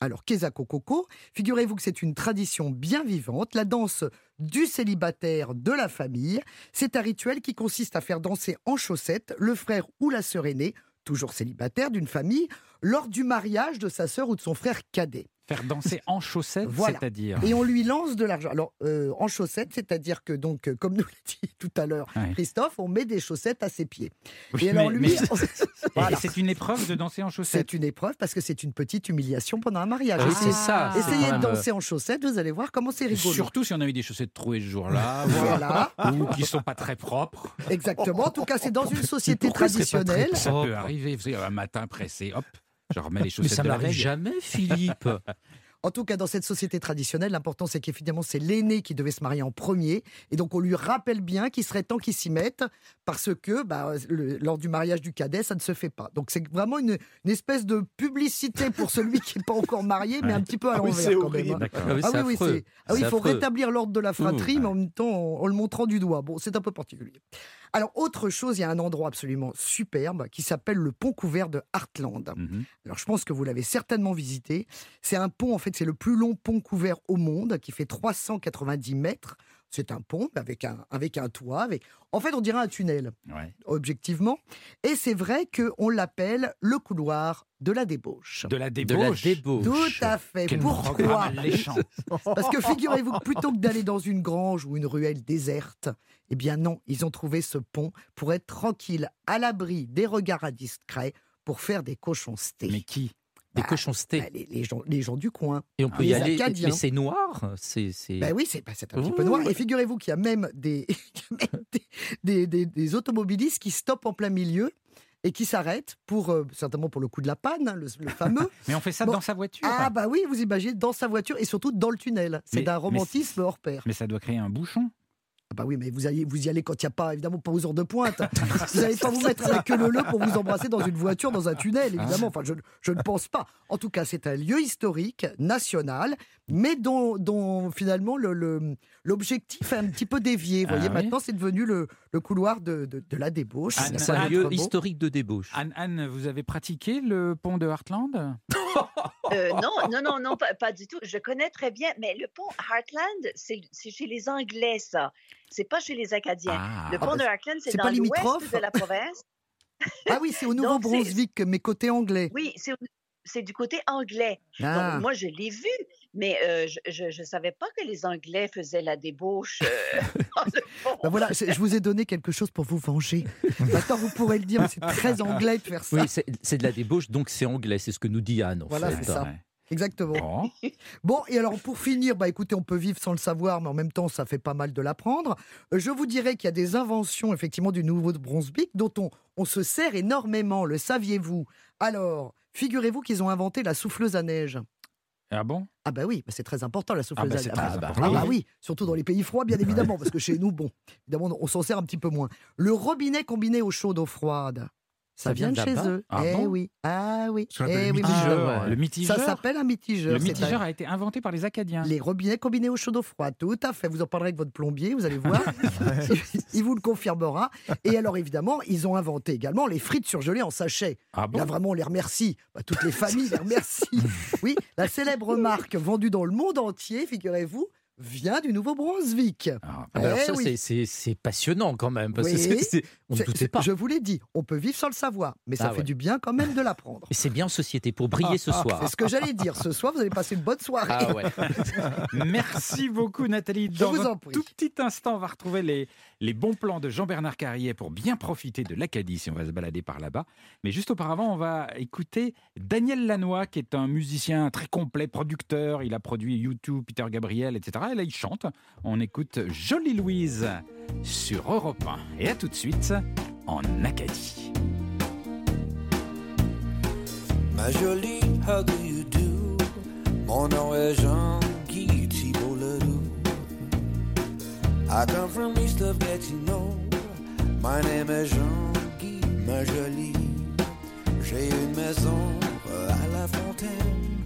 Alors, Kezako Koko, figurez-vous que c'est une tradition bien vivante, la danse du célibataire de la famille. C'est un rituel qui consiste à faire danser en chaussettes le frère ou la sœur aînée, toujours célibataire d'une famille, lors du mariage de sa sœur ou de son frère cadet. Faire danser en chaussettes, Voilà. c'est-à-dire. Et on lui lance de l'argent. Alors, euh, en chaussettes, c'est-à-dire que, donc, euh, comme nous l'a dit tout à l'heure Ouais. Christophe, on met des chaussettes à ses pieds. Oui, Et alors, mais- lui, mais- Et Voilà. c'est une épreuve de danser en chaussettes. c'est une épreuve parce que c'est une petite humiliation pendant un mariage. Ah c'est ça. Essayez de euh, danser en chaussettes, vous allez voir comment c'est rigolo. Surtout si on a eu des chaussettes trouées ce jour-là, Voilà, ou qui sont pas très propres. exactement. En tout cas, c'est dans une société traditionnelle. Ça Propre. peut arriver. Vous savez, un matin pressé, hop, je remets les Mais chaussettes ça de la veille. jamais, Philippe. En tout cas, dans cette société traditionnelle, l'important c'est qu'évidemment c'est l'aîné qui devait se marier en premier, et donc on lui rappelle bien qu'il serait temps qu'il s'y mette, parce que bah, le- lors du mariage du cadet, ça ne se fait pas. Donc c'est vraiment une, une espèce de publicité pour celui qui n'est pas encore marié, mais Ouais. un petit peu à Ah oui, l'envers c'est quand même. horrible. hein. D'accord. Ah oui, Ah c'est oui, oui, affreux. c'est- ah oui, C'est il faut affreux. rétablir l'ordre de la fratrie, Ouh, mais en même temps en, en le montrant du doigt. Bon, c'est un peu particulier. Alors, autre chose, il y a un endroit absolument superbe qui s'appelle le pont couvert de Heartland. Mhm. Alors, je pense que vous l'avez certainement visité. C'est un pont, en fait, c'est le plus long pont couvert au monde, qui fait 390 mètres. C'est un pont avec un, avec un toit. Avec... En fait, on dirait un tunnel, Ouais. objectivement. Et c'est vrai qu'on l'appelle le couloir de la débauche. De la De la débauche. débauche. Tout à fait. Quel Pourquoi. Parce que figurez-vous que plutôt que d'aller dans une grange ou une ruelle déserte, eh bien non, ils ont trouvé ce pont pour être tranquille, à l'abri des regards indiscrets, pour faire des cochons stés. Mais qui? Des Bah, cochons stés. Bah, les, les gens, les gens du coin. Et on peut y aller. Acadiens. Mais c'est noir. C'est. c'est- Ben oui, c'est bah, c'est un petit peu noir. Et figurez-vous qu'il y a même des, des, des- des- des automobilistes qui stoppent en plein milieu et qui s'arrêtent pour, euh, certainement pour le coup de la panne, hein, le, le fameux. Mais on fait ça Bon. dans sa voiture. Ah bah oui, vous imaginez, dans sa voiture et surtout dans le tunnel. C'est Mais- d'un romantisme hors pair. Mais ça doit créer un bouchon. Ah bah oui, mais vous, allez, vous y allez quand il n'y a pas, évidemment, pas aux heures de pointe. vous n'allez pas vous mettre avec le le pour vous embrasser dans une voiture, dans un tunnel, évidemment. Enfin, je, je ne pense pas. En tout cas, c'est un lieu historique, national, mais dont, dont finalement le- le- l'objectif est un petit peu dévié. Vous Ah voyez, oui maintenant, c'est devenu le, le couloir de, de- de la débauche. Ah, C'est un lieu historique de débauche. Anne, Anne, vous avez pratiqué le pont de Heartland? Euh, non, non, non, non, pas, pas du tout. Je connais très bien, mais le pont Heartland, c'est chez les Anglais, ça. C'est pas chez les Acadiens. Ah, le Ah, pont bah, de Heartland, c'est dans l'ouest de la province. Ah oui, c'est au Nouveau-Brunswick, mais côté anglais. Oui, c'est au- c'est du côté anglais. Ah. Donc, moi, je l'ai vu, mais euh, je ne savais pas que les Anglais faisaient la débauche. euh. Ben voilà, je vous ai donné quelque chose pour vous venger. Maintenant, vous pourrez le dire, mais c'est très anglais de faire ça. Oui, c'est de la débauche, donc c'est anglais. C'est ce que nous dit Anne. En Voilà, c'est ça. Ouais. Exactement. Bon. Bon, et alors pour finir, bah écoutez, on peut vivre sans le savoir, mais en même temps, ça fait pas mal de l'apprendre. Euh, Je vous dirais qu'il y a des inventions, effectivement, du Nouveau-Brunswick dont on, on se sert énormément, le saviez-vous? Alors, figurez-vous qu'ils ont inventé la souffleuse à neige. Ah bon? Ah bah oui, bah c'est très important la souffleuse bah, à neige. Ah bah, ah bah oui, surtout dans les pays froids, bien évidemment, parce que chez nous, bon, évidemment, on s'en sert un petit peu moins. Le robinet combiné eau chaude, eau froide, ça, Ça vient de chez eux. Ah eh bon oui, ah oui, eh le oui, mitigeur. Ah ouais. Le mitigeur. Ça s'appelle un mitigeur. Le mitigeur a été inventé par les Acadiens. les robinets combinés au chaud d'eau froide, tout à fait. Vous en parlerez avec votre plombier, vous allez voir. Il vous le confirmera. Et alors, évidemment, ils ont inventé également les frites surgelées en sachet. Ah bon Là, vraiment, on les remercie. Bah, toutes les familles les remercient. Oui, la célèbre marque vendue dans le monde entier, figurez-vous, vient du Nouveau-Brunswick. Ah, Ah bah alors Eh ça, oui. c'est- passionnant quand même. Parce que on ne doutait pas. Je vous l'ai dit, on peut vivre sans le savoir, mais ça Ah fait ouais. du bien quand même de l'apprendre. Et c'est bien en société pour briller ce soir. C'est ce que j'allais dire. Ce soir, vous allez passer une bonne soirée. Ah ouais. Merci beaucoup Nathalie. Dans vous un en prie. tout petit instant, on va retrouver les, les bons plans de Jean-Bernard Carrier pour bien profiter de l'Acadie si on va se balader par là-bas. Mais juste auparavant, on va écouter Daniel Lanois qui est un musicien très complet, producteur. Il a produit YouTube, Peter Gabriel, etc. Et là, il chante. On écoute Jolie Louise sur Europe 1. Et à tout de suite en Acadie. Ma jolie, how do you do? Mon nom est Jean-Guy Thibault Ledoux. I come from east of Gatineau. My name is Jean-Guy, ma jolie. J'ai une maison à la fontaine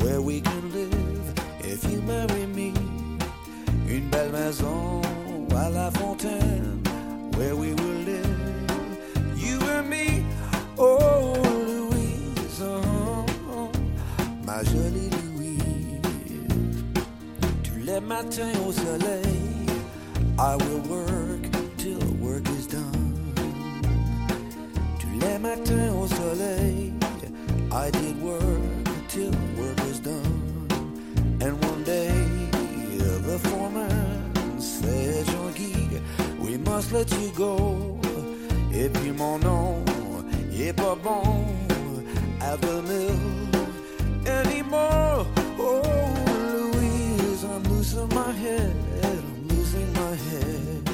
where we can live if you marry me. Une belle maison à la fontaine where we will live. You and me, oh Louise, oh, ma jolie Louise. Tous les matins au soleil, I will work till work is done. Tous les matins au soleil, I did work the foreman said, Jean-Guy, we must let you go. Et puis mon nom, est pas bon the mill anymore. Oh, Louise, I'm losing my head, I'm losing my head.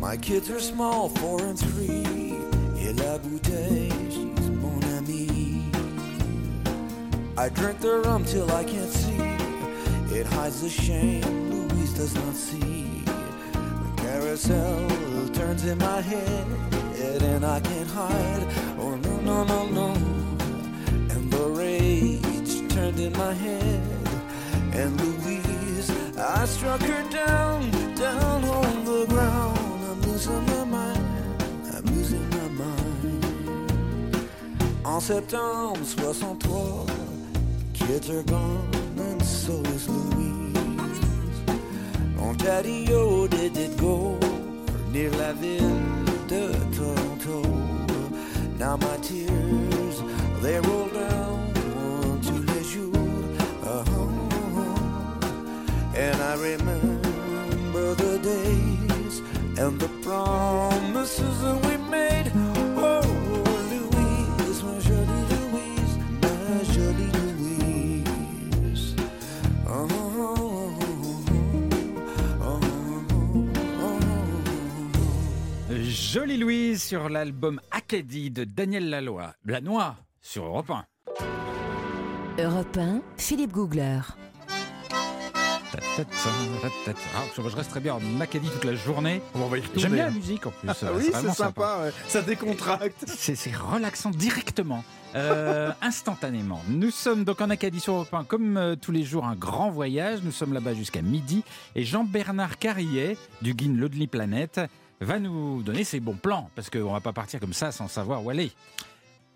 My kids are small, four and three. Et la bouteille, she's mon amie. I drink the rum till I can't see. It hides the shame Louise does not see. The carousel turns in my head, and I can't hide. Oh no, no, no, no. And the rage turned in my head, and Louise, I struck her down, down on the ground. I'm losing my mind, I'm losing my mind. En septembre 63, kids are gone so is Louise. Ontario did it go near la ville de Toronto. Now my tears, they roll down tous les jours. Uh-huh. And I remember the days and the promises Jolie Louise sur l'album Acadie de Daniel Laloy. Lanois sur Europe 1. Europe 1, Philippe Googler. Ah, je reste très bien en Acadie toute la journée. J'aime bien la musique en plus. Ah oui, c'est vraiment sympa, ouais. ça décontracte. C'est relaxant directement, euh, instantanément. Nous sommes donc en Acadie sur Europe 1, comme euh, tous les jours, un grand voyage. Nous sommes là-bas jusqu'à midi. Et Jean-Bernard Carrier, du Guin Lonely Planet, va nous donner ses bons plans. Parce qu'on va pas partir comme ça sans savoir où aller.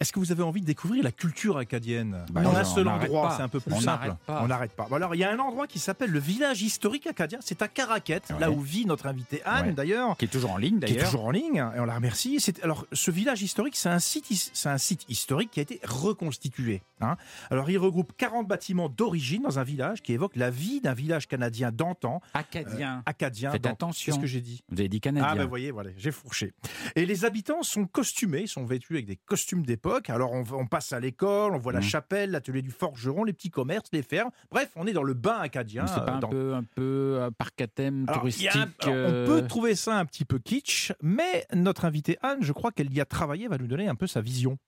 Est-ce que vous avez envie de découvrir la culture acadienne Bah Dans non, un seul on n'arrête endroit, pas. c'est un peu plus On simple. pas. On n'arrête pas. Bon, alors, il y a un endroit qui s'appelle le village historique acadien. C'est à Caraquette, là Ouais. où vit notre invité Anne, Ouais. d'ailleurs. Qui est toujours en ligne Qui est d'ailleurs. toujours en ligne, et on la remercie. C'est- Alors, ce village historique, c'est un site, un site historique qui a été reconstitué. hein. Alors, il regroupe 40 bâtiments d'origine dans un village qui évoque la vie d'un village canadien d'antan, Acadien. acadien. Faites attention. Qu'est-ce que j'ai dit? Vous avez dit canadien. ah ben voyez, voilà, j'ai fourché. Et les habitants sont costumés, ils sont vêtus avec des costumes d'époque. Alors on, on passe à l'école, on voit la Mhm. chapelle, l'atelier du forgeron, les petits commerces, les fermes. Bref, on est dans le bain acadien. C'est pas euh, un dans- peu, un peu un parc à thème Alors, touristique. un- alors, euh, On peut trouver ça un petit peu kitsch, mais notre invitée Anne, je crois qu'elle y a travaillé, va nous donner un peu sa vision.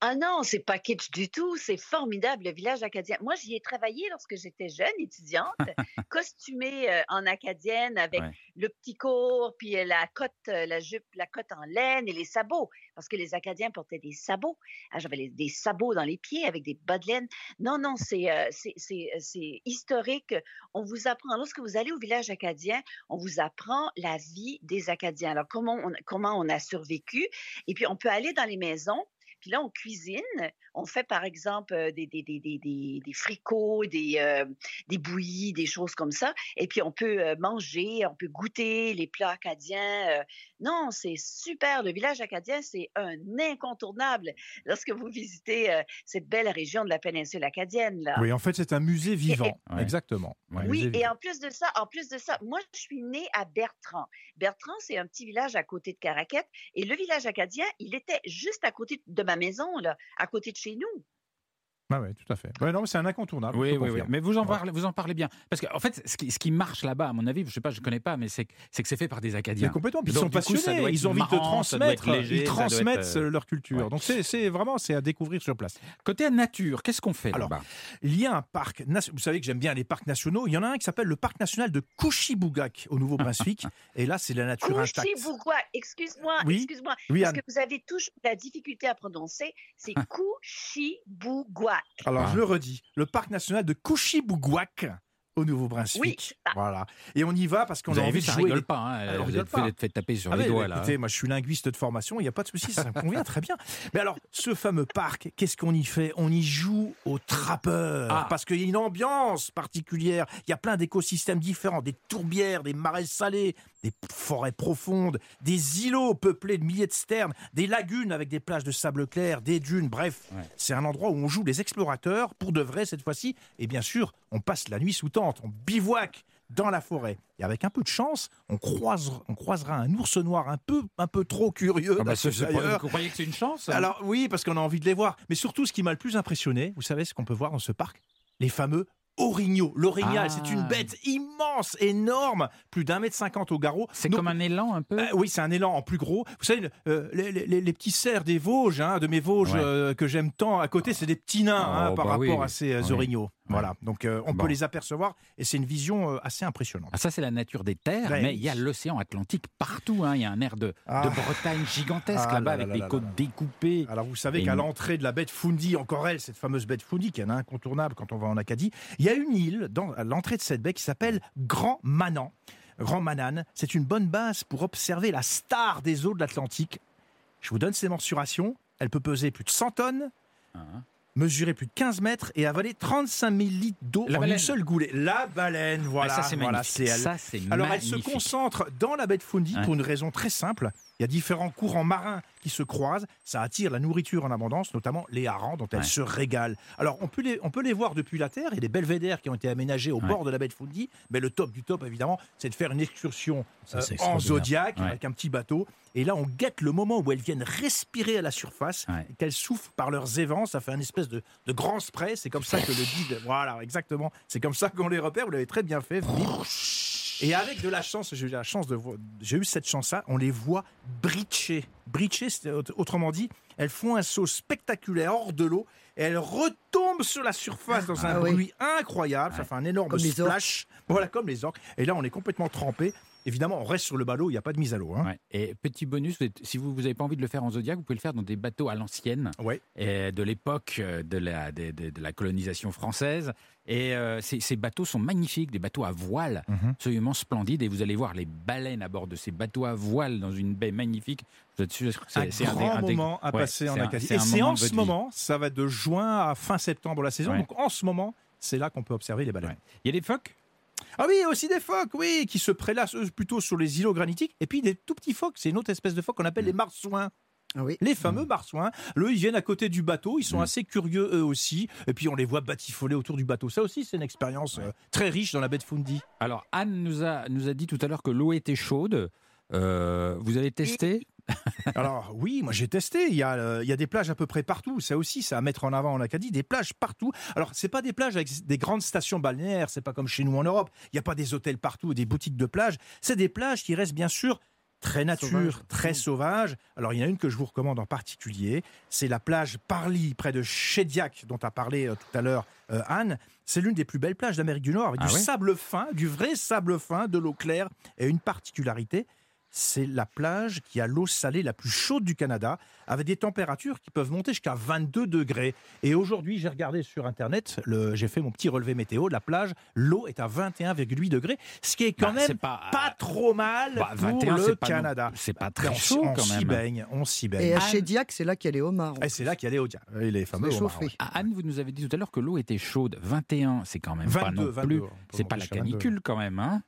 Ah non, c'est pas kitsch du tout, c'est formidable le village acadien. Moi, j'y ai travaillé lorsque j'étais jeune étudiante, costumée euh, en acadienne avec Ouais. le petit court, puis euh, la cotte, euh, la jupe, la cotte en laine et les sabots, parce que les Acadiens portaient des sabots. Ah, J'avais des sabots dans les pieds avec des bas de laine. Non, non, c'est euh, c'est- historique. On vous apprend, lorsque vous allez au village acadien, on vous apprend la vie des Acadiens. Alors, comment on, comment on a survécu? Et puis, on peut aller dans les maisons. Puis là, on cuisine. On fait, par exemple, des, des, des, des, des, des fricots, des, euh, des bouillies, des choses comme ça. Et puis, on peut manger, on peut goûter les plats acadiens. Non, c'est super. Le village acadien, c'est un incontournable lorsque vous visitez euh, cette belle région de la péninsule acadienne. Là. Oui, en fait, c'est un musée vivant. Ouais. Exactement. Oui, et en plus de ça, en plus de ça, moi, je suis née à Bertrand. Bertrand, c'est un petit village à côté de Caraquette. Et le village acadien, il était juste à côté de ma maison, là, à côté de chez nous. Ah ouais, tout à fait. Ouais, non, c'est un incontournable. Oui, oui, oui. Mais vous en, Ouais. parlez, vous en parlez bien. Parce qu'en en fait, ce qui, ce qui marche là-bas, à mon avis, je sais pas, je connais pas, mais c'est que c'est que c'est fait par des Mais Acadiens. complètement. Ils Donc, sont coup, passionnés, ils ont envie de marrant, transmettre, léger, ils être, transmettent euh, leur culture. ouais. Donc c'est c'est vraiment c'est à découvrir sur place. Côté nature, qu'est-ce qu'on fait Alors, là-bas? Il y a un parc, vous savez que j'aime bien les parcs nationaux. Il y en a un qui s'appelle le parc national de Kouchibougac au Nouveau-Brunswick. et là, c'est la nature intacte. Excuse-moi, Oui, excuse-moi, Oui, parce Anne. que vous avez toujours la difficulté à prononcer, c'est Alors, Ah. je le redis, le parc national de Kouchibouguac au Nouveau-Brunswick. Oui, ça. Voilà. Et on y va parce qu'on Vous a envie vu, de ça jouer. rigole pas. Hein, Ah, on vous rigole êtes fait, fait taper sur Ah les ouais, doigts là. écoutez, moi je suis linguiste de formation, il n'y a pas de souci, ça me convient très bien. Mais alors, ce fameux parc, qu'est-ce qu'on y fait? On y joue au trappeur, Ah. parce qu'il y a une ambiance particulière, il y a plein d'écosystèmes différents, des tourbières, des marais salés, des forêts profondes, des îlots peuplés de milliers de sternes, des lagunes avec des plages de sable clair, des dunes, bref, Ouais. c'est un endroit où on joue les explorateurs, pour de vrai cette fois-ci, et bien sûr, on passe la nuit sous tente, on bivouac dans la forêt. Et avec un peu de chance, on, croise, on croisera un ours noir un peu, un peu trop curieux. Ah bah, vous croyez que c'est une chance hein Alors oui, parce qu'on a envie de les voir. Mais surtout, ce qui m'a le plus impressionné, vous savez ce qu'on peut voir dans ce parc? Les fameux orignaux. L'orignal, Ah. c'est une bête immense, énorme, plus d'un mètre cinquante au garrot. C'est comme un élan un peu euh, oui, c'est un élan en plus gros. Vous savez, euh, les, les- les- les petits cerfs des Vosges, hein, de mes Vosges Ouais. euh, que j'aime tant, à côté, c'est des petits nains hein, Oh, par bah rapport oui. à ces Oui. orignaux. Voilà, donc euh, on Bon. peut les apercevoir et c'est une vision euh, assez impressionnante. Ah, ça, c'est la nature des terres, Ouais. mais il y a l'océan Atlantique partout. hein. Il y a un air de, Ah. de Bretagne gigantesque Ah là-bas là là avec là les là côtes découpées. Alors vous savez qu'à l'entrée de la de Fundy, encore elle, cette fameuse de Fundy qui est incontournable quand on va en Acadie, il y a une île dans, à l'entrée de cette baie qui s'appelle Grand Manan. Grand Manan, c'est une bonne base pour observer la star des eaux de l'Atlantique. Je vous donne ses mensurations. Elle peut peser plus de 100 tonnes, Hein. mesurer plus de 15 mètres et avaler 35 000 litres d'eau en baleine. une seule goulée. La baleine, voilà. Ah, ça, c'est voilà, magnifique. elle. Ça, c'est Alors elle se magnifique. concentre dans la baie de Fundy Ouais. pour une raison très simple. Il y a différents courants marins qui se croisent. Ça attire la nourriture en abondance, notamment les harengs dont elle Ouais. se régale. Alors on peut, les, on peut les voir depuis la Terre. Il y a des belvédères qui ont été aménagés au Ouais. bord de la baie de Fundy. Mais le top du top, évidemment, c'est de faire une excursion Ça, euh, en zodiac Ouais. avec un petit bateau. Et là, on guette le moment où elles viennent respirer à la surface, et qu'elles soufflent par leurs évents. Ça fait un espèce de, de grand spray. C'est comme ça que le guide. Voilà, exactement. C'est comme ça qu'on les repère. Vous l'avez très bien fait, Philippe. Et avec de la chance, j'ai eu la chance de vo- j'ai eu cette chance-là, on les voit c'est aut- autrement dit, elles font un saut spectaculaire hors de l'eau et elles retombent sur la surface dans un Ah oui. bruit incroyable. Ça fait un énorme Comme splash. Voilà, comme les orques. Et là, on est complètement trempé. Évidemment, on reste sur le ballot, il n'y a pas de mise à l'eau. Hein. Ouais. Et petit bonus, vous êtes- si vous n'avez pas envie de le faire en Zodiac, vous pouvez le faire dans des bateaux à l'ancienne, Ouais. et de l'époque euh, de la, de, de- de la colonisation française. Et euh, ces, ces bateaux sont magnifiques, des bateaux à voile, Mhm. absolument splendides. Et vous allez voir les baleines à bord de ces bateaux à voile dans une baie magnifique. Vous êtes sûr c'est un grand des- un des- moment à Ouais, passer en Acadie. Et c'est en ce vie. moment, ça va de juin à fin septembre la saison. Donc en ce moment, c'est là qu'on peut observer les baleines. Il y a des phoques? Ah oui, aussi des phoques, oui, qui se prélassent eux, plutôt sur les îlots granitiques. Et puis des tout petits phoques, c'est une autre espèce de phoque qu'on appelle les marsouins. Ah oui. Les fameux marsouins, eux, ils viennent à côté du bateau, ils sont Mm. assez curieux eux aussi, et puis on les voit batifoler autour du bateau. Ça aussi, c'est une expérience euh, très riche dans la baie de Fundy. Alors, Anne nous a, nous a dit tout à l'heure que l'eau était chaude. Euh, vous avez testé? Alors oui, moi j'ai testé. Il y, a, euh, il y a des plages à peu près partout. Ça aussi, c'est à mettre en avant en Acadie. Des plages partout. Alors c'est pas des plages avec des grandes stations balnéaires. C'est pas comme chez nous en Europe. Il n'y a pas des hôtels partout, des boutiques de plage. C'est des plages qui restent bien sûr très nature, très sauvages. Alors il y en a une que je vous recommande en particulier. C'est la plage Parly près de Chédiac dont a parlé euh, tout à l'heure euh, Anne. C'est l'une des plus belles plages d'Amérique du Nord avec Ah du sable fin, du vrai sable fin, de l'eau claire et une particularité c'est la plage qui a l'eau salée la plus chaude du Canada, avec des températures qui peuvent monter jusqu'à 22 degrés. Et aujourd'hui, j'ai regardé sur Internet, le- j'ai fait mon petit relevé météo de la plage, l'eau est à 21,8 degrés, ce qui est quand Bah, même c'est pas, pas- trop mal Bah, pour 21, le Canada. c'est pas On très chaud on quand s'y même. baigne, on s'y Et baigne. à Chédiac, c'est là qu'il y a les homards. Et c'est là qu'il y a les, Odia- euh, les fameux homards. Ah, Anne, vous nous avez dit tout à l'heure que l'eau était chaude. 21, c'est quand même pas 22, non 22, plus. on C'est pas la jusqu'à 22. canicule quand même, hein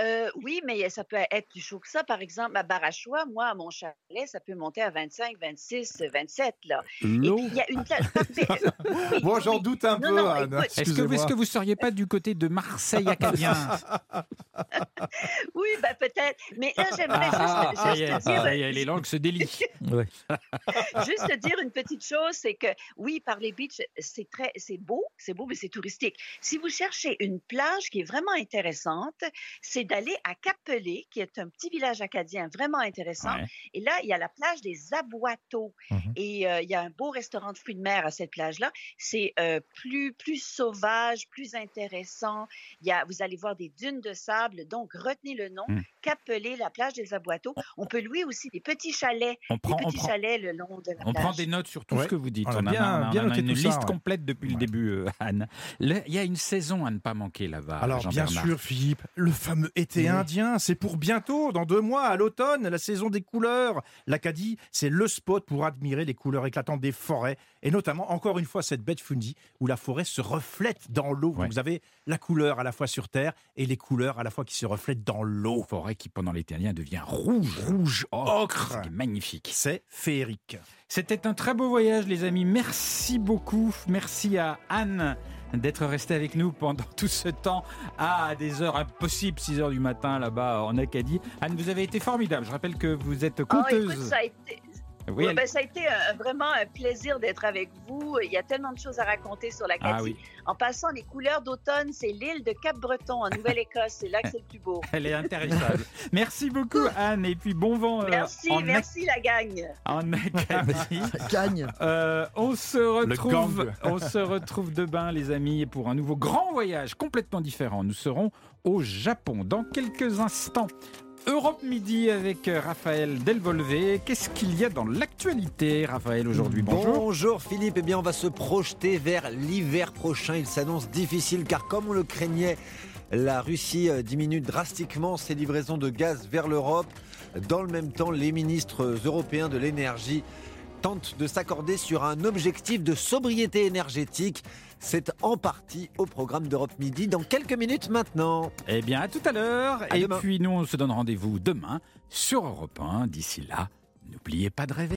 Euh, oui, mais ça peut être plus chaud que ça. Par exemple, à Barachois, moi, à mon chalet, ça peut monter à 25, 26, 27. Là. Et L'eau. puis, il y a une. Oui, Bon, j'en oui. doute un Non, peu, non, Anne. écoute, Est-ce que, vous- est-ce que vous seriez pas du côté de Marseille acadien Oui, ben peut-être. Mais là, j'aimerais Ah, juste, est, dire, ça y est, les langues se délient. juste te dire une petite chose, c'est que oui, par les beaches, c'est très, c'est beau, c'est beau, mais c'est touristique. Si vous cherchez une plage qui est vraiment intéressante, c'est d'aller à Capelé, qui est un petit village acadien vraiment intéressant. Ouais. Et là, il y a la plage des Aboiteaux. Mhm. Et euh, il y a un beau restaurant de fruits de mer à cette plage-là. C'est euh, plus, plus sauvage, plus intéressant. Il y a, vous allez voir des dunes de sable. Donc, retenez le nom. Mhm. Capelé, la plage des Aboiteaux. On peut louer aussi des petits chalets. On prend, des on petits prend, chalets le long de la on plage. prend des notes sur tout Ouais. ce que vous dites. On a On a, bien- on a- bien une ça, liste ouais. complète depuis le début, euh, Anne. Le- Il y a une saison à ne pas manquer là-bas. Alors bien sûr, Philippe, le fameux été Oui. indien, c'est pour bientôt, dans deux mois, à l'automne, la saison des couleurs. L'Acadie, c'est le spot pour admirer les couleurs éclatantes des forêts, et notamment, encore une fois, cette de Fundy, où la forêt se reflète dans l'eau. Ouais. Vous avez la couleur à la fois sur terre, et les couleurs à la fois qui se reflètent dans l'eau. Forêt qui, pendant l'été indien, devient rouge. Rouge, ocre. C'est magnifique. C'est féerique. C'était un très beau voyage, les amis. Merci beaucoup. Merci à Anne d'être restée avec nous pendant tout ce temps à des heures impossibles, 6 heures du matin là-bas en Acadie. Anne, vous avez été formidable. Je rappelle que vous êtes Oh, conteuse. écoute, ça a été, Oui, Ouais, elle- ben, ça a été euh, vraiment un plaisir d'être avec vous. Il y a tellement de choses à raconter sur l'Acadie. Ah oui. En passant, les couleurs d'automne, c'est l'île de Cap-Breton en Nouvelle-Écosse. C'est là que c'est le plus beau. Elle est intéressable. Merci beaucoup, Anne. Et puis, bon vent euh, Merci, en, merci la gang. en Acadie. Gagne. Euh, on se retrouve, on se retrouve demain, les amis, pour un nouveau grand voyage complètement différent. Nous serons au Japon dans quelques instants. Europe Midi avec euh, Raphaël Delvolvé. Qu'est-ce qu'il y a dans l'actualité, Raphaël, aujourd'hui? Bonjour. Philippe, eh bien on va se projeter vers l'hiver prochain. Il s'annonce difficile car comme on le craignait, la Russie euh, diminue drastiquement ses livraisons de gaz vers l'Europe. Dans le même temps, les ministres européens de l'énergie tentent de s'accorder sur un objectif de sobriété énergétique. C'est en partie au programme d'Europe Midi dans quelques minutes maintenant. Eh bien, à tout à l'heure. Et demain. puis, nous, on se donne rendez-vous demain sur Europe 1. D'ici là, n'oubliez pas de rêver.